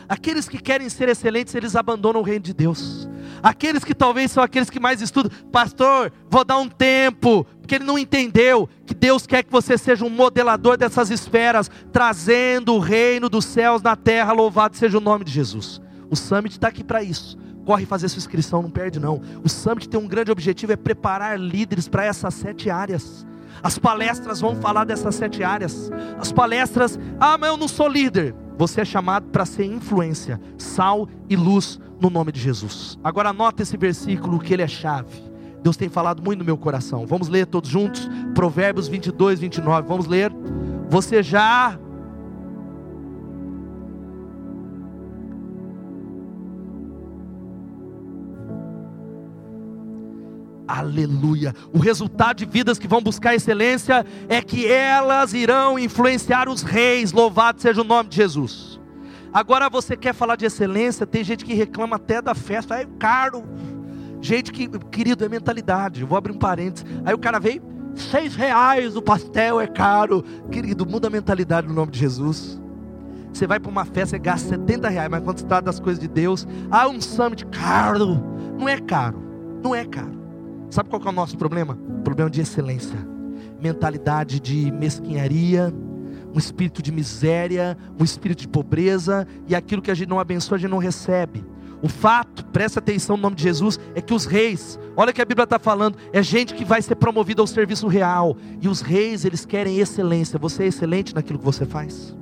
Aqueles que querem ser excelentes, eles abandonam o reino de Deus. Aqueles que talvez são aqueles que mais estudam, pastor, vou dar um tempo, porque ele não entendeu que Deus quer que você seja um modelador dessas esferas, trazendo o reino dos céus na terra, louvado seja o nome de Jesus. O Summit está aqui para isso corre fazer sua inscrição, não perde não. O Summit tem um grande objetivo, é preparar líderes para essas sete áreas. As palestras vão falar dessas sete áreas. As palestras, ah, mas eu não sou líder. Você é chamado para ser influência, sal e luz no nome de Jesus. Agora anota esse versículo que ele é chave. Deus tem falado muito no meu coração. Vamos ler todos juntos? Provérbios 22, 29. Vamos ler. Você já Aleluia. O resultado de vidas que vão buscar excelência é que elas irão influenciar os reis. Louvado seja o nome de Jesus. Agora você quer falar de excelência? Tem gente que reclama até da festa, é caro. Gente que, querido, é mentalidade. Vou abrir um parênteses. Aí o cara veio, seis reais o pastel é caro. Querido, muda a mentalidade no nome de Jesus. Você vai para uma festa e gasta 70 reais, mas quando se trata das coisas de Deus, ah, um summit caro. Não é caro, não é caro. Sabe qual é o nosso problema? Problema de excelência, mentalidade de mesquinharia, um espírito de miséria, um espírito de pobreza, e aquilo que a gente não abençoa, a gente não recebe. O fato, presta atenção no nome de Jesus, é que os reis, olha que a Bíblia está falando, é gente que vai ser promovida ao serviço real. E os reis, eles querem excelência. Você é excelente naquilo que você faz?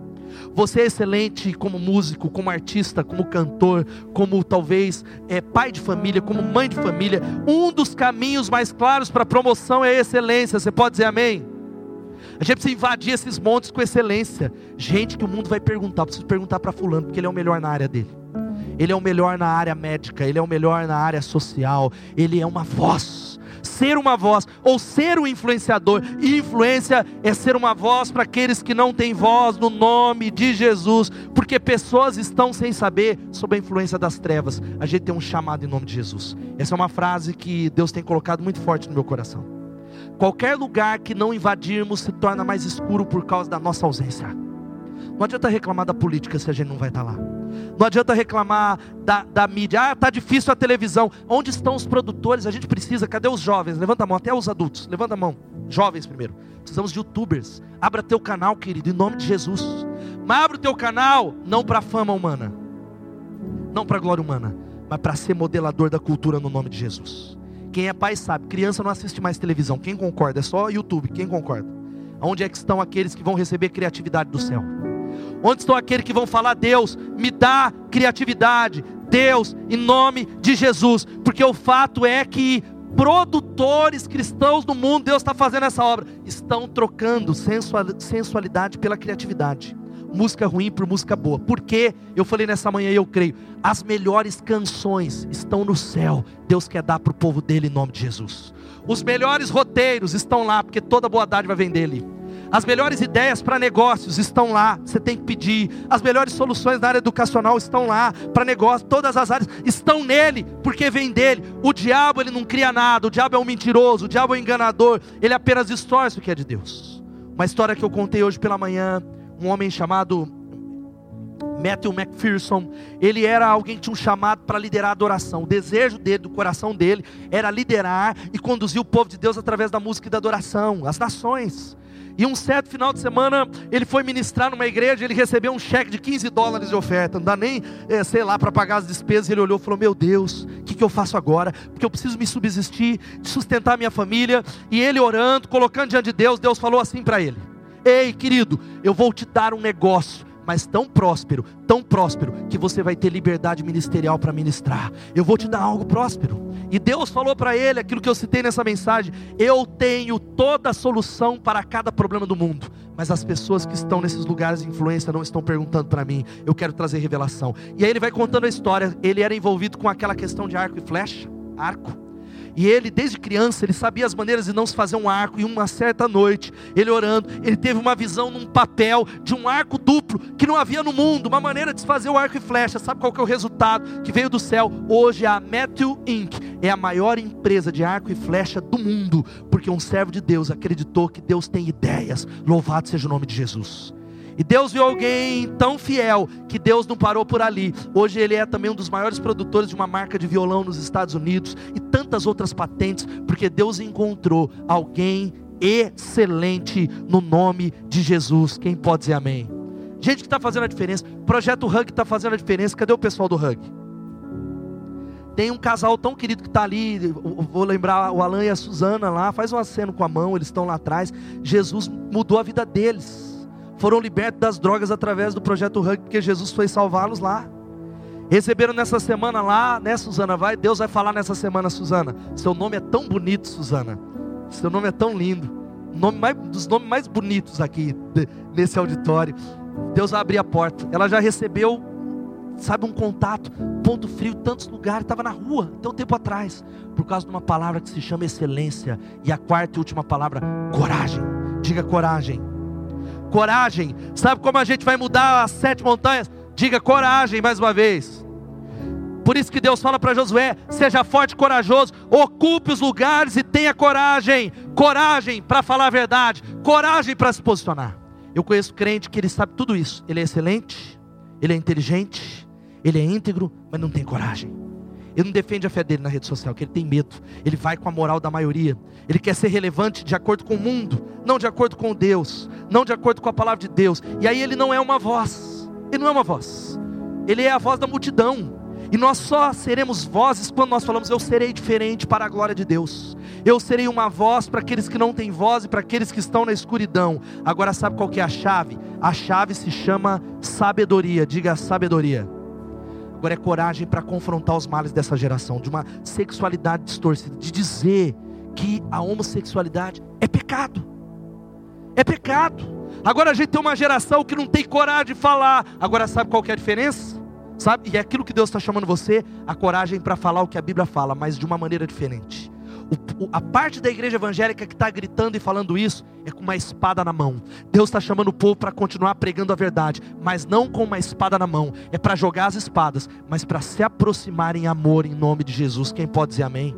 Você é excelente como músico, como artista, como cantor, como talvez é, pai de família, como mãe de família. Um dos caminhos mais claros para promoção é a excelência. Você pode dizer amém? A gente precisa invadir esses montes com excelência. Gente que o mundo vai perguntar, preciso perguntar para fulano, porque ele é o melhor na área dele. Ele é o melhor na área médica, ele é o melhor na área social, ele é uma voz ser uma voz ou ser um influenciador. E influência é ser uma voz para aqueles que não têm voz no nome de Jesus, porque pessoas estão sem saber sobre a influência das trevas. A gente tem um chamado em nome de Jesus. Essa é uma frase que Deus tem colocado muito forte no meu coração. Qualquer lugar que não invadirmos se torna mais escuro por causa da nossa ausência. Não adianta reclamar da política se a gente não vai estar lá. Não adianta reclamar da, da mídia. Ah, está difícil a televisão. Onde estão os produtores? A gente precisa. Cadê os jovens? Levanta a mão, até os adultos. Levanta a mão. Jovens primeiro. Precisamos de youtubers. Abra teu canal, querido, em nome de Jesus. Mas abra o teu canal não para fama humana, não para glória humana, mas para ser modelador da cultura no nome de Jesus. Quem é pai sabe, criança não assiste mais televisão. Quem concorda? É só YouTube. Quem concorda? Onde é que estão aqueles que vão receber criatividade do céu? Onde estão aqueles que vão falar, Deus, me dá criatividade, Deus, em nome de Jesus, porque o fato é que produtores cristãos do mundo, Deus está fazendo essa obra, estão trocando sensualidade pela criatividade, música ruim por música boa. Porque eu falei nessa manhã e eu creio, as melhores canções estão no céu. Deus quer dar para o povo dele em nome de Jesus. Os melhores roteiros estão lá, porque toda boa dádiva vem dele. As melhores ideias para negócios estão lá, você tem que pedir. As melhores soluções na área educacional estão lá, para negócio, todas as áreas estão nele, porque vem dele. O diabo ele não cria nada, o diabo é um mentiroso, o diabo é um enganador, ele apenas distorce o que é de Deus. Uma história que eu contei hoje pela manhã, um homem chamado Matthew McPherson, ele era alguém que tinha um chamado para liderar a adoração. O desejo dele, do coração dele, era liderar e conduzir o povo de Deus através da música e da adoração, as nações. E um certo final de semana, ele foi ministrar numa igreja, ele recebeu um cheque de 15 dólares de oferta, não dá nem, é, sei lá, para pagar as despesas. Ele olhou e falou: Meu Deus, o que, que eu faço agora? Porque eu preciso me subsistir, sustentar minha família. E ele orando, colocando diante de Deus, Deus falou assim para ele: Ei, querido, eu vou te dar um negócio mas tão próspero, tão próspero, que você vai ter liberdade ministerial para ministrar. Eu vou te dar algo próspero. E Deus falou para ele aquilo que eu citei nessa mensagem: Eu tenho toda a solução para cada problema do mundo. Mas as pessoas que estão nesses lugares de influência não estão perguntando para mim. Eu quero trazer revelação. E aí ele vai contando a história. Ele era envolvido com aquela questão de arco e flecha, arco. E ele, desde criança, ele sabia as maneiras de não se fazer um arco. E uma certa noite, ele orando, ele teve uma visão num papel de um arco duplo que não havia no mundo, uma maneira de se fazer o arco e flecha. Sabe qual que é o resultado que veio do céu? Hoje a Matthew Inc. é a maior empresa de arco e flecha do mundo, porque um servo de Deus acreditou que Deus tem ideias. Louvado seja o nome de Jesus. E Deus viu alguém tão fiel que Deus não parou por ali. Hoje ele é também um dos maiores produtores de uma marca de violão nos Estados Unidos e tantas outras patentes, porque Deus encontrou alguém excelente no nome de Jesus. Quem pode dizer amém? Gente que está fazendo a diferença. Projeto Hug está fazendo a diferença. Cadê o pessoal do Hug? Tem um casal tão querido que está ali. Vou lembrar o Alan e a Suzana lá. Faz um aceno com a mão, eles estão lá atrás. Jesus mudou a vida deles foram libertos das drogas através do projeto Hug, porque Jesus foi salvá-los lá. Receberam nessa semana lá, né, Suzana? Vai, Deus vai falar nessa semana, Suzana. Seu nome é tão bonito, Suzana. Seu nome é tão lindo. Nome mais, dos nomes mais bonitos aqui de, nesse auditório. Deus vai abrir a porta. Ela já recebeu, sabe, um contato, ponto frio, tantos lugares, estava na rua, até um tempo atrás, por causa de uma palavra que se chama excelência. E a quarta e última palavra, coragem. Diga coragem coragem. Sabe como a gente vai mudar as sete montanhas? Diga coragem mais uma vez. Por isso que Deus fala para Josué: seja forte e corajoso, ocupe os lugares e tenha coragem. Coragem para falar a verdade, coragem para se posicionar. Eu conheço crente que ele sabe tudo isso. Ele é excelente, ele é inteligente, ele é íntegro, mas não tem coragem. Ele não defende a fé dele na rede social, que ele tem medo. Ele vai com a moral da maioria. Ele quer ser relevante de acordo com o mundo, não de acordo com Deus, não de acordo com a palavra de Deus. E aí ele não é uma voz. Ele não é uma voz. Ele é a voz da multidão. E nós só seremos vozes quando nós falamos: Eu serei diferente para a glória de Deus. Eu serei uma voz para aqueles que não têm voz e para aqueles que estão na escuridão. Agora, sabe qual que é a chave? A chave se chama sabedoria. Diga sabedoria. Agora é coragem para confrontar os males dessa geração, de uma sexualidade distorcida, de dizer que a homossexualidade é pecado. É pecado. Agora a gente tem uma geração que não tem coragem de falar. Agora sabe qual é a diferença? Sabe? E é aquilo que Deus está chamando você, a coragem para falar o que a Bíblia fala, mas de uma maneira diferente. O a parte da igreja evangélica que está gritando e falando isso é com uma espada na mão. Deus está chamando o povo para continuar pregando a verdade, mas não com uma espada na mão. É para jogar as espadas, mas para se aproximar em amor em nome de Jesus. Quem pode dizer amém?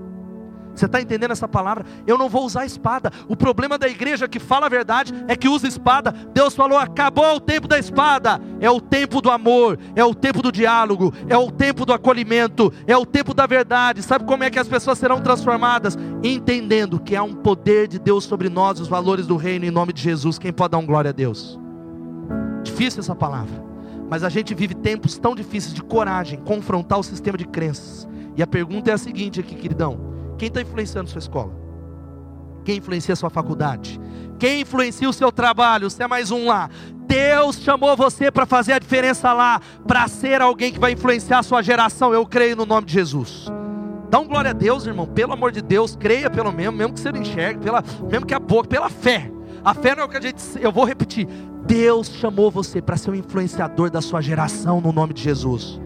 Você está entendendo essa palavra? Eu não vou usar espada. O problema da igreja que fala a verdade é que usa espada. Deus falou: acabou o tempo da espada. É o tempo do amor, é o tempo do diálogo, é o tempo do acolhimento, é o tempo da verdade. Sabe como é que as pessoas serão transformadas? Entendendo que há um poder de Deus sobre nós, os valores do reino, em nome de Jesus. Quem pode dar um glória a Deus? Difícil essa palavra, mas a gente vive tempos tão difíceis de coragem, confrontar o sistema de crenças. E a pergunta é a seguinte aqui, queridão quem está influenciando sua escola? Quem influencia sua faculdade? Quem influencia o seu trabalho? Você é mais um lá. Deus chamou você para fazer a diferença lá, para ser alguém que vai influenciar a sua geração. Eu creio no nome de Jesus. Dá um glória a Deus, irmão. Pelo amor de Deus, creia pelo menos, mesmo que você não enxergue, pela, mesmo que a boca, pela fé. A fé não é o que a gente. Eu vou repetir. Deus chamou você para ser um influenciador da sua geração no nome de Jesus.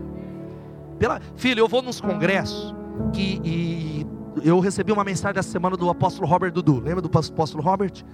Pela, filho, eu vou nos congressos que, e eu recebi uma mensagem essa semana do apóstolo Robert Dudu. Lembra do apóstolo Robert?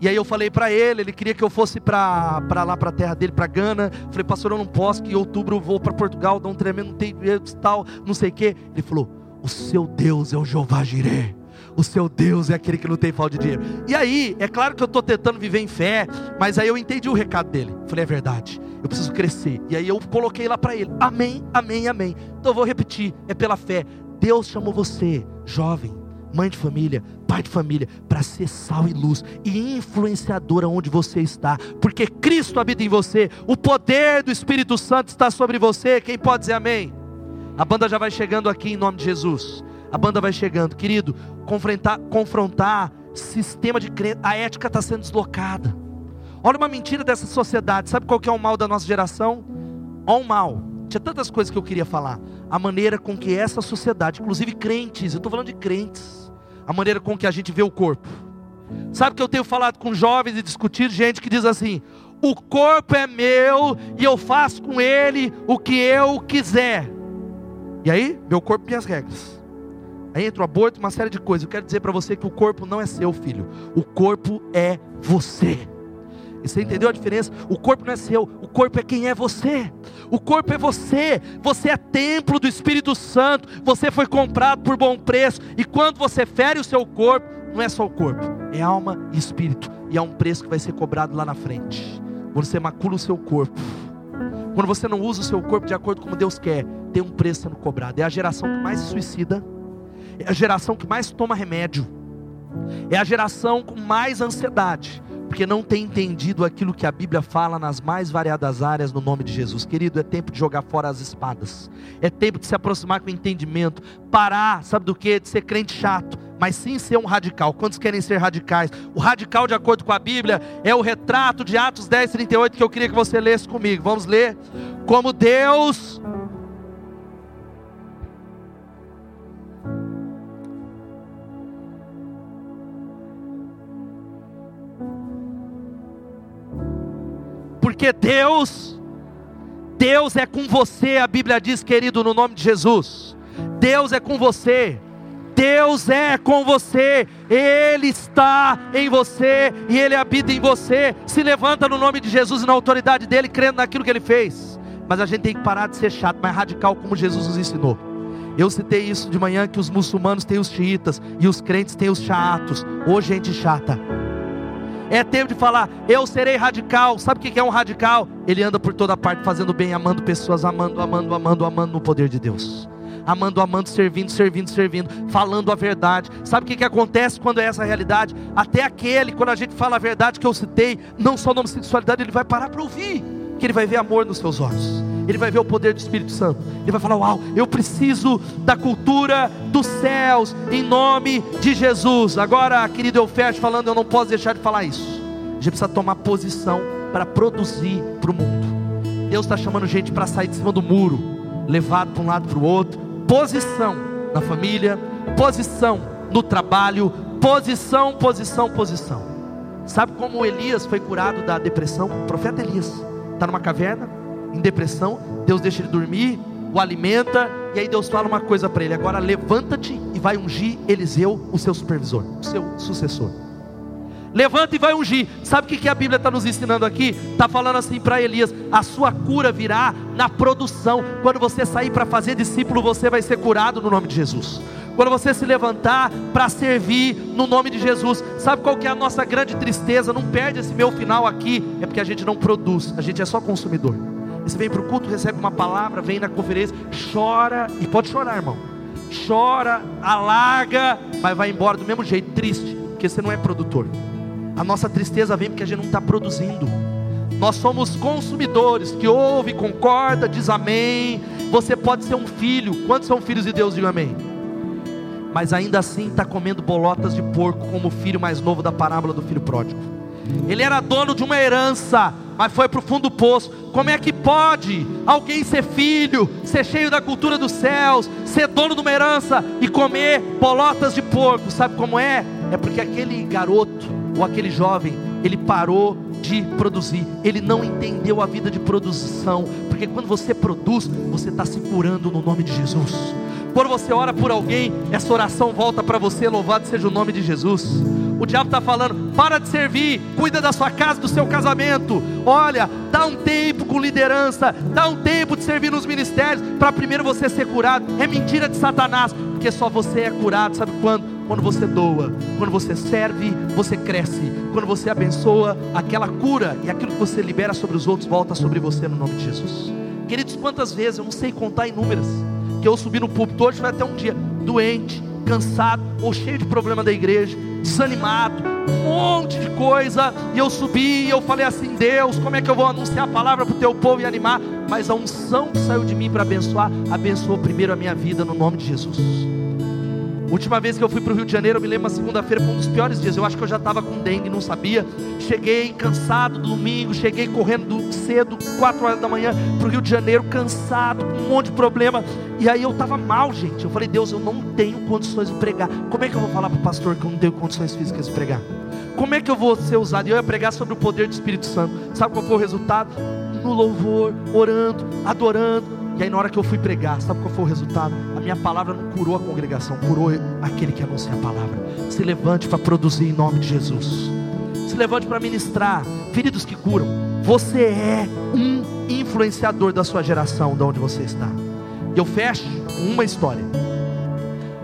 E aí eu falei para ele, ele queria que eu fosse para lá para a terra dele, para Gana. Falei, pastor, eu não posso, que em outubro eu vou para Portugal, dá um tremendo tempo, tal, não sei o quê. Ele falou: "O seu Deus é o Jeová Jireh. O seu Deus é aquele que não tem falta de dinheiro. E aí, é claro que eu estou tentando viver em fé, mas aí eu entendi o recado dele. Falei, é verdade, eu preciso crescer. E aí eu coloquei lá para ele: Amém, amém, amém. Então eu vou repetir: é pela fé. Deus chamou você, jovem, mãe de família, pai de família, para ser sal e luz e influenciador aonde você está, porque Cristo habita em você, o poder do Espírito Santo está sobre você. Quem pode dizer amém? A banda já vai chegando aqui em nome de Jesus. A banda vai chegando, querido. Confrontar, confrontar sistema de crença, a ética está sendo deslocada. Olha uma mentira dessa sociedade. Sabe qual que é o mal da nossa geração? Olha o mal. Tinha tantas coisas que eu queria falar a maneira com que essa sociedade, inclusive crentes, eu estou falando de crentes, a maneira com que a gente vê o corpo. Sabe que eu tenho falado com jovens e discutido gente que diz assim: o corpo é meu e eu faço com ele o que eu quiser. E aí, meu corpo minhas regras. Aí entra o aborto, uma série de coisas. Eu quero dizer para você que o corpo não é seu, filho. O corpo é você. E você entendeu a diferença? O corpo não é seu, o corpo é quem é você. O corpo é você. Você é templo do Espírito Santo. Você foi comprado por bom preço. E quando você fere o seu corpo, não é só o corpo, é alma e espírito. E há um preço que vai ser cobrado lá na frente. Quando você macula o seu corpo, quando você não usa o seu corpo de acordo com Deus quer, tem um preço sendo cobrado. É a geração que mais se suicida, é a geração que mais toma remédio, é a geração com mais ansiedade porque não tem entendido aquilo que a Bíblia fala nas mais variadas áreas no nome de Jesus. Querido, é tempo de jogar fora as espadas, é tempo de se aproximar com entendimento, parar, sabe do que? De ser crente chato, mas sim ser um radical. Quantos querem ser radicais? O radical, de acordo com a Bíblia, é o retrato de Atos 10, 38 que eu queria que você lesse comigo. Vamos ler. Como Deus porque Deus, Deus é com você, a Bíblia diz, querido, no nome de Jesus. Deus é com você. Deus é com você, Ele está em você e Ele habita em você. Se levanta no nome de Jesus e na autoridade dele, crendo naquilo que Ele fez. Mas a gente tem que parar de ser chato, mas radical, como Jesus nos ensinou. Eu citei isso de manhã que os muçulmanos têm os xiitas e os crentes têm os chatos. Hoje, gente chata. É tempo de falar, eu serei radical. Sabe o que é um radical? Ele anda por toda parte fazendo bem, amando pessoas, amando, amando, amando, amando no poder de Deus. Amando, amando, servindo, servindo, servindo, falando a verdade. Sabe o que, que acontece quando é essa realidade? Até aquele, quando a gente fala a verdade que eu citei, não só na homossexualidade, ele vai parar para ouvir, que ele vai ver amor nos seus olhos ele vai ver o poder do Espírito Santo. Ele vai falar: Uau, eu preciso da cultura dos céus, em nome de Jesus. Agora, querido, eu fecho falando, eu não posso deixar de falar isso. A gente precisa tomar posição para produzir para o mundo. Deus está chamando gente para sair de cima do muro, levado para um lado para o outro. Posição na família, posição no trabalho, posição, posição, posição. Sabe como Elias foi curado da depressão? O profeta Elias está numa caverna, em depressão, Deus deixa ele dormir, o alimenta, e aí Deus fala uma coisa para ele: agora levanta-te e vai ungir Eliseu, o seu supervisor, o seu sucessor. Levanta e vai ungir. Sabe o que a Bíblia está nos ensinando aqui? Está falando assim para Elias: a sua cura virá na produção. Quando você sair para fazer discípulo, você vai ser curado no nome de Jesus. Quando você se levantar para servir no nome de Jesus, sabe qual que é a nossa grande tristeza? Não perde esse meu final aqui, é porque a gente não produz, a gente é só consumidor. Você vem para o culto, recebe uma palavra, vem na conferência, chora, e pode chorar, irmão. Chora, alarga, mas vai embora do mesmo jeito, triste, porque você não é produtor. A nossa tristeza vem porque a gente não está produzindo. Nós somos consumidores que ouve, concorda, diz amém. Você pode ser um filho. Quantos são filhos de Deus? Diga amém. Mas ainda assim está comendo bolotas de porco, como o filho mais novo da parábola do filho pródigo. Ele era dono de uma herança, mas foi para o fundo do poço. Como é que pode alguém ser filho, ser cheio da cultura dos céus, ser dono de uma herança e comer bolotas de porco? Sabe como é? É porque aquele garoto ou aquele jovem, ele parou de produzir, ele não entendeu a vida de produção, porque quando você produz, você está se curando no nome de Jesus. Quando você ora por alguém, essa oração volta para você, louvado seja o nome de Jesus. O diabo está falando: para de servir, cuida da sua casa, do seu casamento. Olha, dá um tempo com liderança, dá um tempo de servir nos ministérios, para primeiro você ser curado. É mentira de Satanás, porque só você é curado, sabe quando? Quando você doa, quando você serve, você cresce. Quando você abençoa, aquela cura e aquilo que você libera sobre os outros volta sobre você no nome de Jesus. Queridos, quantas vezes, eu não sei contar inúmeras que eu subi no púlpito hoje, vai até um dia doente, cansado, ou cheio de problema da igreja, desanimado, um monte de coisa, e eu subi e eu falei assim: Deus, como é que eu vou anunciar a palavra para o teu povo e animar? Mas a unção que saiu de mim para abençoar, abençoou primeiro a minha vida no nome de Jesus. Última vez que eu fui para o Rio de Janeiro, eu me lembro uma segunda-feira, foi um dos piores dias. Eu acho que eu já estava com dengue, não sabia. Cheguei cansado do domingo, cheguei correndo cedo, 4 horas da manhã, para o Rio de Janeiro, cansado, com um monte de problema. E aí eu estava mal, gente. Eu falei, Deus, eu não tenho condições de pregar. Como é que eu vou falar para o pastor que eu não tenho condições físicas de pregar? Como é que eu vou ser usado? E eu ia pregar sobre o poder do Espírito Santo. Sabe qual foi o resultado? No louvor, orando, adorando e aí na hora que eu fui pregar, sabe qual foi o resultado? A minha palavra não curou a congregação, curou aquele que anuncia a palavra. Se levante para produzir em nome de Jesus. Se levante para ministrar. Feridos que curam. Você é um influenciador da sua geração, de onde você está. E eu fecho com uma história.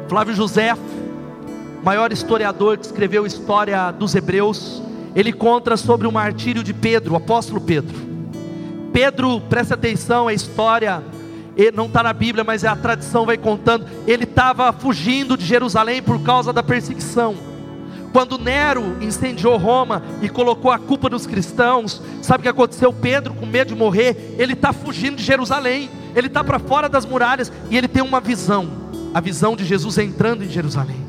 Flávio José, maior historiador que escreveu a história dos hebreus, ele conta sobre o martírio de Pedro, o apóstolo Pedro. Pedro, presta atenção, a história não está na Bíblia, mas a tradição vai contando. Ele estava fugindo de Jerusalém por causa da perseguição. Quando Nero incendiou Roma e colocou a culpa nos cristãos, sabe o que aconteceu? Pedro, com medo de morrer, ele está fugindo de Jerusalém, ele está para fora das muralhas e ele tem uma visão a visão de Jesus entrando em Jerusalém.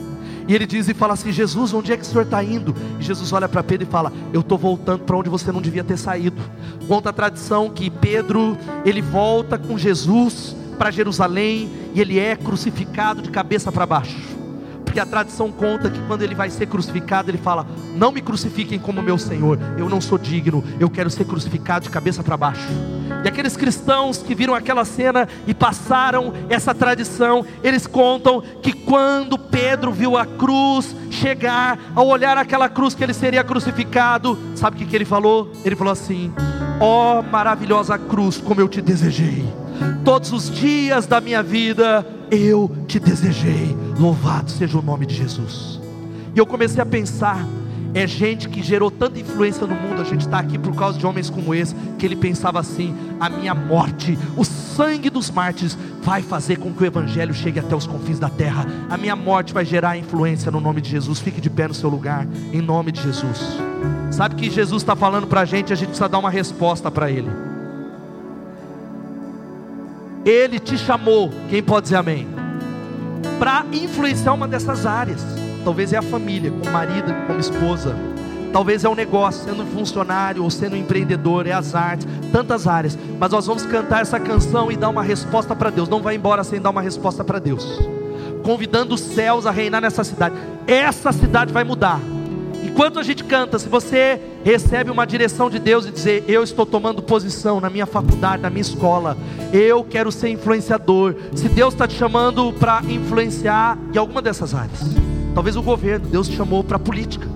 E ele diz e fala assim: Jesus, onde é que o senhor está indo? E Jesus olha para Pedro e fala: Eu estou voltando para onde você não devia ter saído. Conta a tradição que Pedro ele volta com Jesus para Jerusalém e ele é crucificado de cabeça para baixo porque a tradição conta que quando ele vai ser crucificado, ele fala: Não me crucifiquem como meu Senhor, eu não sou digno, eu quero ser crucificado de cabeça para baixo. E aqueles cristãos que viram aquela cena e passaram essa tradição, eles contam que quando Pedro viu a cruz chegar, ao olhar aquela cruz que ele seria crucificado, sabe o que, ele falou? Ele falou assim: Ó oh, maravilhosa cruz, como eu te desejei todos os dias da minha vida eu te desejei. Louvado seja o nome de Jesus. E eu comecei a pensar, é gente que gerou tanta influência no mundo, a gente está aqui por causa de homens como esse, que ele pensava assim: a minha morte, o sangue dos mártires, vai fazer com que o Evangelho chegue até os confins da terra. A minha morte vai gerar influência no nome de Jesus. Fique de pé no seu lugar, em nome de Jesus. Sabe que Jesus está falando para a gente, a gente precisa dar uma resposta para Ele. Ele te chamou, quem pode dizer amém? Para influenciar uma dessas áreas. Talvez é a família, como marido, como esposa. Talvez é o um negócio, sendo funcionário ou sendo empreendedor, é as artes, tantas áreas. Mas nós vamos cantar essa canção e dar uma resposta para Deus. Não vai embora sem dar uma resposta para Deus. Convidando os céus a reinar nessa cidade. Essa cidade vai mudar. Enquanto a gente canta, se você recebe uma direção de Deus e dizer, eu estou tomando posição na minha faculdade, na minha escola, eu quero ser influenciador. Se Deus está te chamando para influenciar em alguma dessas áreas, talvez o governo, Deus te chamou para política.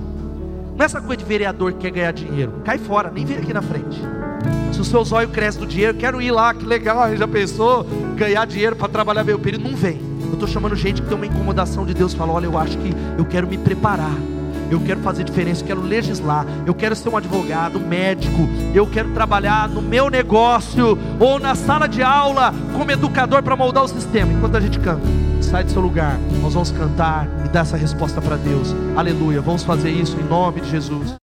Não é essa coisa de vereador que quer ganhar dinheiro. Cai fora, nem vem aqui na frente. Se o seu zóio cresce do dinheiro, quero ir lá, que legal, já pensou? Ganhar dinheiro para trabalhar meu período, não vem. Eu estou chamando gente que tem uma incomodação de Deus, fala, olha, eu acho que eu quero me preparar eu quero fazer diferença, eu quero legislar, eu quero ser um advogado, um médico, eu quero trabalhar no meu negócio ou na sala de aula como educador para moldar o sistema. Enquanto a gente canta, sai do seu lugar, nós vamos cantar e dar essa resposta para Deus. Aleluia. Vamos fazer isso em nome de Jesus.